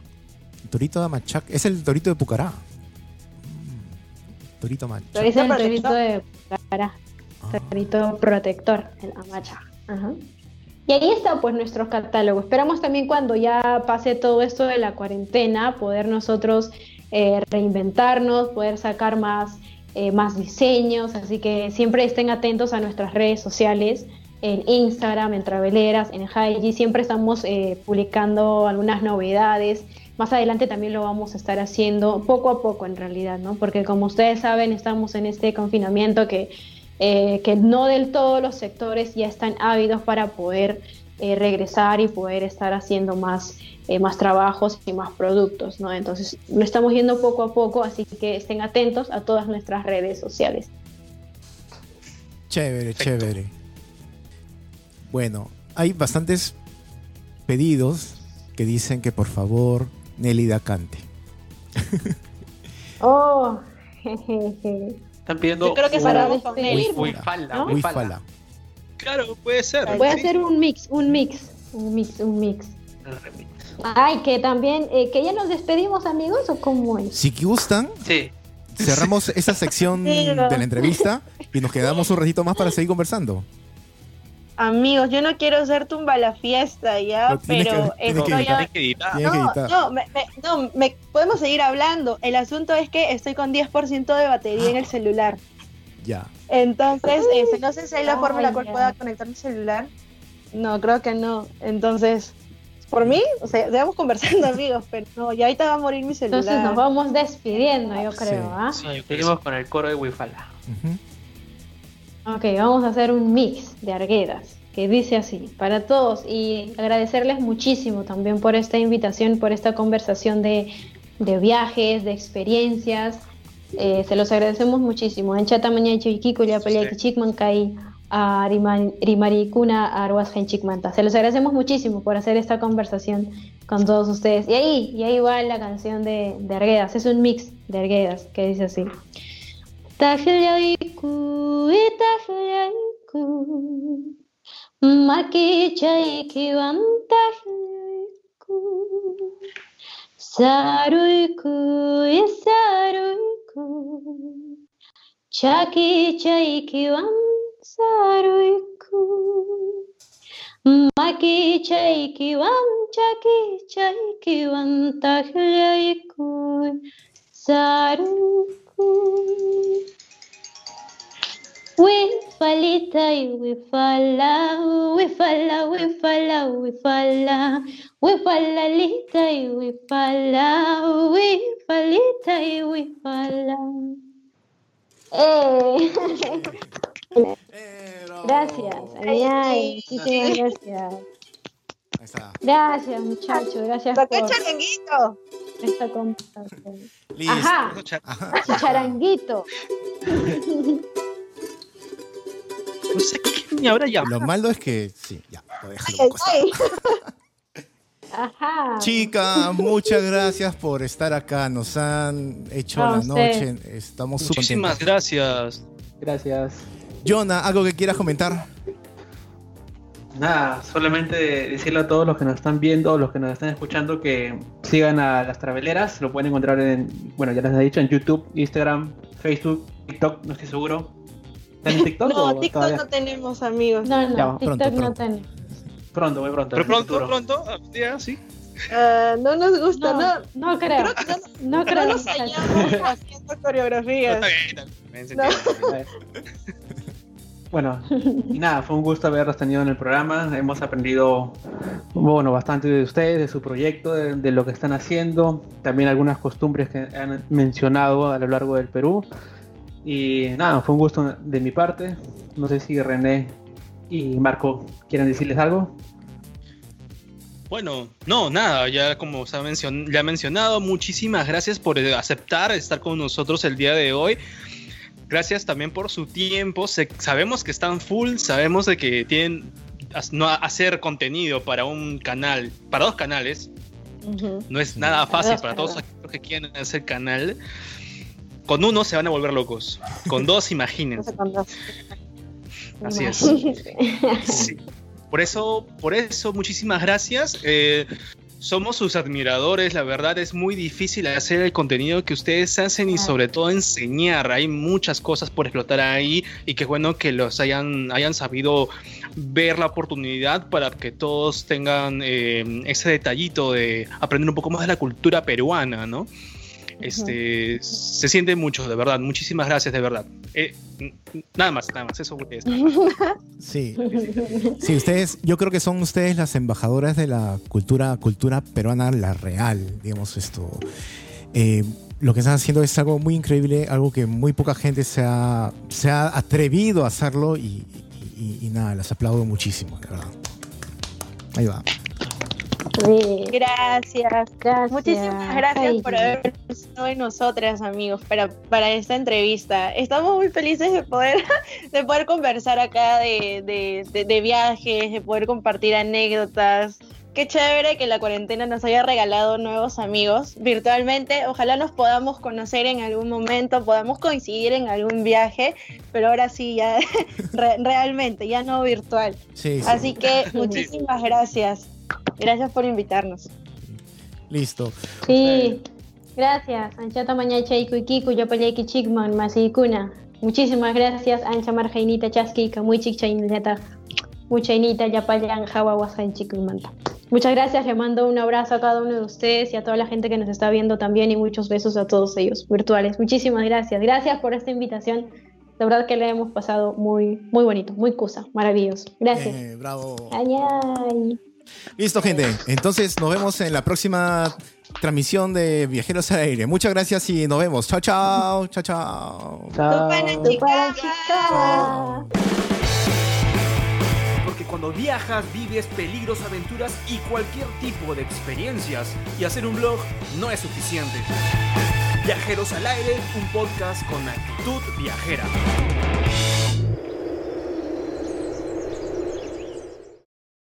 Speaker 2: torito de Machac. Es el torito de Pucará. Mm, Torito Machac.
Speaker 5: Es el torito de cara,
Speaker 2: Ah.
Speaker 5: torito protector, el amacha. Ajá. Y ahí está pues nuestro catálogo. Esperamos también cuando ya pase todo esto de la cuarentena, poder nosotros eh, reinventarnos, poder sacar más, eh, más diseños. Así que siempre estén atentos a nuestras redes sociales, en Instagram, en Traveleras, en Haiji. Siempre estamos eh, publicando algunas novedades. Más adelante también lo vamos a estar haciendo poco a poco en realidad, ¿no? Porque como ustedes saben, estamos en este confinamiento que, eh, que no del todo los sectores ya están ávidos para poder eh, regresar y poder estar haciendo más, eh, más trabajos y más productos, ¿no? Entonces lo estamos yendo poco a poco, así que estén atentos a todas nuestras redes sociales.
Speaker 2: Chévere, chévere. Bueno, hay bastantes pedidos que dicen que por favor Nélida cante.
Speaker 5: Oh, jejeje.
Speaker 8: Están pidiendo
Speaker 6: Yo creo que
Speaker 5: para
Speaker 6: cerramos con
Speaker 5: despedir.
Speaker 6: él.
Speaker 8: Wi- Wifala,
Speaker 5: ¿no?
Speaker 8: Wifala.
Speaker 2: Wifala.
Speaker 3: Claro, puede ser.
Speaker 5: Voy a hacer un mix, un mix, un mix, un mix. Ay, que también, eh, que ya nos despedimos amigos o cómo es.
Speaker 2: Si gustan,
Speaker 8: Sí.
Speaker 2: cerramos esa sección
Speaker 6: Sí,
Speaker 2: de la entrevista y nos quedamos un ratito más para seguir conversando.
Speaker 6: Amigos, yo no quiero ser tumba la fiesta ya,
Speaker 2: Pero que-
Speaker 6: estoy a-
Speaker 3: que
Speaker 6: No, no, me, me- no me- podemos seguir hablando. El asunto es que estoy con 10% de batería en el celular.
Speaker 2: Ya.
Speaker 6: Entonces, este, no sé si hay la forma en la cual
Speaker 5: ya.
Speaker 6: pueda conectar mi celular. No, creo que no. Entonces, por mí, o sea, sigamos conversando, amigos, pero no, ya ahorita va a morir mi celular.
Speaker 5: Entonces nos vamos despidiendo, yo creo,
Speaker 2: Sí.
Speaker 5: ¿ah?
Speaker 3: Sí, yo creo que
Speaker 8: Seguimos con el coro de Wifala.
Speaker 5: Ok, vamos a hacer un mix de arguedas que dice así, para todos y agradecerles muchísimo también por esta invitación, por esta conversación de, de viajes, de experiencias. Eh, se los agradecemos muchísimo. En chata mañana chiquico ya a rimaricuna arwas chikmanta. Se los agradecemos muchísimo por hacer esta conversación con todos ustedes. Y ahí, y ahí va la canción de, de Arguedas. Es un mix de Arguedas que dice así. Tahliaiku, e tahliaiku, maki chaiki wan tahliaiku, saruiku, e saruiku, chaki chaiki kiwan saruiku, maki chaiki kiwan, chaki chaiki wan tahliaiku, saruiku. Chaykiwan tajlayku Saruyku Wifalita y wifala, wifala, wifala, wifala, wifalalita y wifala, wifalita y wifala. ¡Eh! Gracias, ay, ay, muchísimas gracias. Gracias, muchachos, gracias por
Speaker 6: el charanguito.
Speaker 5: esta conversación.
Speaker 2: Listo.
Speaker 5: Ajá,
Speaker 2: Ajá.
Speaker 5: chicharanguito.
Speaker 3: No sé quién me habrá llamado.
Speaker 2: Lo malo es que sí, ya, lo déjalo
Speaker 6: Ay, ay.
Speaker 5: Ajá.
Speaker 2: Chica, muchas gracias por estar acá. Nos han hecho la noche. Estamos súper
Speaker 3: Muchísimas
Speaker 2: contentos.
Speaker 3: gracias.
Speaker 7: Gracias.
Speaker 2: Jonah, ¿algo que quieras comentar?
Speaker 8: Nada, solamente decirle a todos los que nos están viendo, los que nos están escuchando, que sigan a las traveleras. Lo pueden encontrar en, bueno, ya les he dicho, en YouTube, Instagram, Facebook, TikTok, no estoy seguro. ¿Están en TikTok?
Speaker 6: No,
Speaker 8: o
Speaker 6: TikTok
Speaker 8: todavía?
Speaker 6: no tenemos, amigos.
Speaker 5: No, no,
Speaker 2: Ya,
Speaker 5: TikTok
Speaker 2: pronto,
Speaker 5: no
Speaker 2: pronto.
Speaker 5: tenemos.
Speaker 8: Pronto, muy pronto.
Speaker 3: Pero pronto,
Speaker 8: futuro.
Speaker 3: pronto, algún día, sí.
Speaker 6: Ah, no nos gusta,
Speaker 5: No,
Speaker 6: no.
Speaker 5: no creo.
Speaker 6: Creo que no,
Speaker 5: No
Speaker 6: no
Speaker 5: creo.
Speaker 6: nos hallamos haciendo coreografías.
Speaker 3: Está bien, está bien,
Speaker 6: No.
Speaker 8: Bueno, y nada, fue un gusto haberlos tenido en el programa. Hemos aprendido, bueno, bastante de ustedes, de su proyecto, de, de lo que están haciendo, también algunas costumbres que han mencionado a lo largo del Perú. Y nada, fue un gusto de mi parte. No sé si René y Marco quieren decirles algo.
Speaker 3: Bueno, no, nada, ya como se ha mencionado, muchísimas gracias por aceptar estar con nosotros el día de hoy. Gracias también por su tiempo. sabemos que están full, sabemos de que tienen no hacer contenido para un canal, para dos canales. No es nada fácil para todos aquellos que quieren hacer canal. Con uno se van a volver locos. Con dos, imagínense. Así es. Por eso, por eso, muchísimas gracias. Eh, somos sus admiradores, la verdad es muy difícil hacer el contenido que ustedes hacen y sobre todo enseñar. Hay muchas cosas por explotar ahí y qué bueno que los hayan, hayan sabido ver la oportunidad para que todos tengan eh, ese detallito de aprender un poco más de la cultura peruana, ¿no? Este, Se siente mucho, de verdad. Muchísimas gracias, de verdad. Eh, nada más, nada más. Eso voy
Speaker 2: Sí. Sí, ustedes, yo creo que son ustedes las embajadoras de la cultura, cultura peruana, la real, digamos esto. Eh, lo que están haciendo es algo muy increíble, algo que muy poca gente se ha, se ha atrevido a hacerlo y, y nada, las aplaudo muchísimo, de verdad. Ahí va.
Speaker 6: Gracias. Muchísimas gracias por haber estado en nosotras, amigos, para, para esta entrevista. Estamos muy felices de poder, de poder conversar acá de, de, viajes, de poder compartir anécdotas. Qué chévere que la cuarentena nos haya regalado nuevos amigos virtualmente. Ojalá nos podamos conocer en algún momento, podamos coincidir en algún viaje, pero ahora sí, ya realmente, ya no virtual. Así que muchísimas gracias. Gracias por invitarnos.
Speaker 2: Listo.
Speaker 5: Sí, gracias. Anchata mañacha y kiku yapayaki chikman masikuna. Muchísimas gracias, Ancha Marjainita Chaskika, muy chichainita. Muchainita yapayan hawawasan chikumanta. Muchas gracias, le mando un abrazo a cada uno de ustedes y a toda la gente que nos está viendo también y muchos besos a todos ellos virtuales. Muchísimas gracias. Gracias por esta invitación. De verdad que le hemos pasado muy, muy bonito, muy cosa, maravilloso. Gracias.
Speaker 2: Eh, bravo.
Speaker 5: Ay,
Speaker 2: Listo, gente. Entonces nos vemos en la próxima transmisión de Viajeros al Aire. Muchas gracias y nos vemos. Chao, chao. Chao, chao.
Speaker 1: Porque cuando viajas, vives peligros, aventuras y cualquier tipo de experiencias. Y hacer un blog no es suficiente. Viajeros al Aire, un podcast con actitud viajera.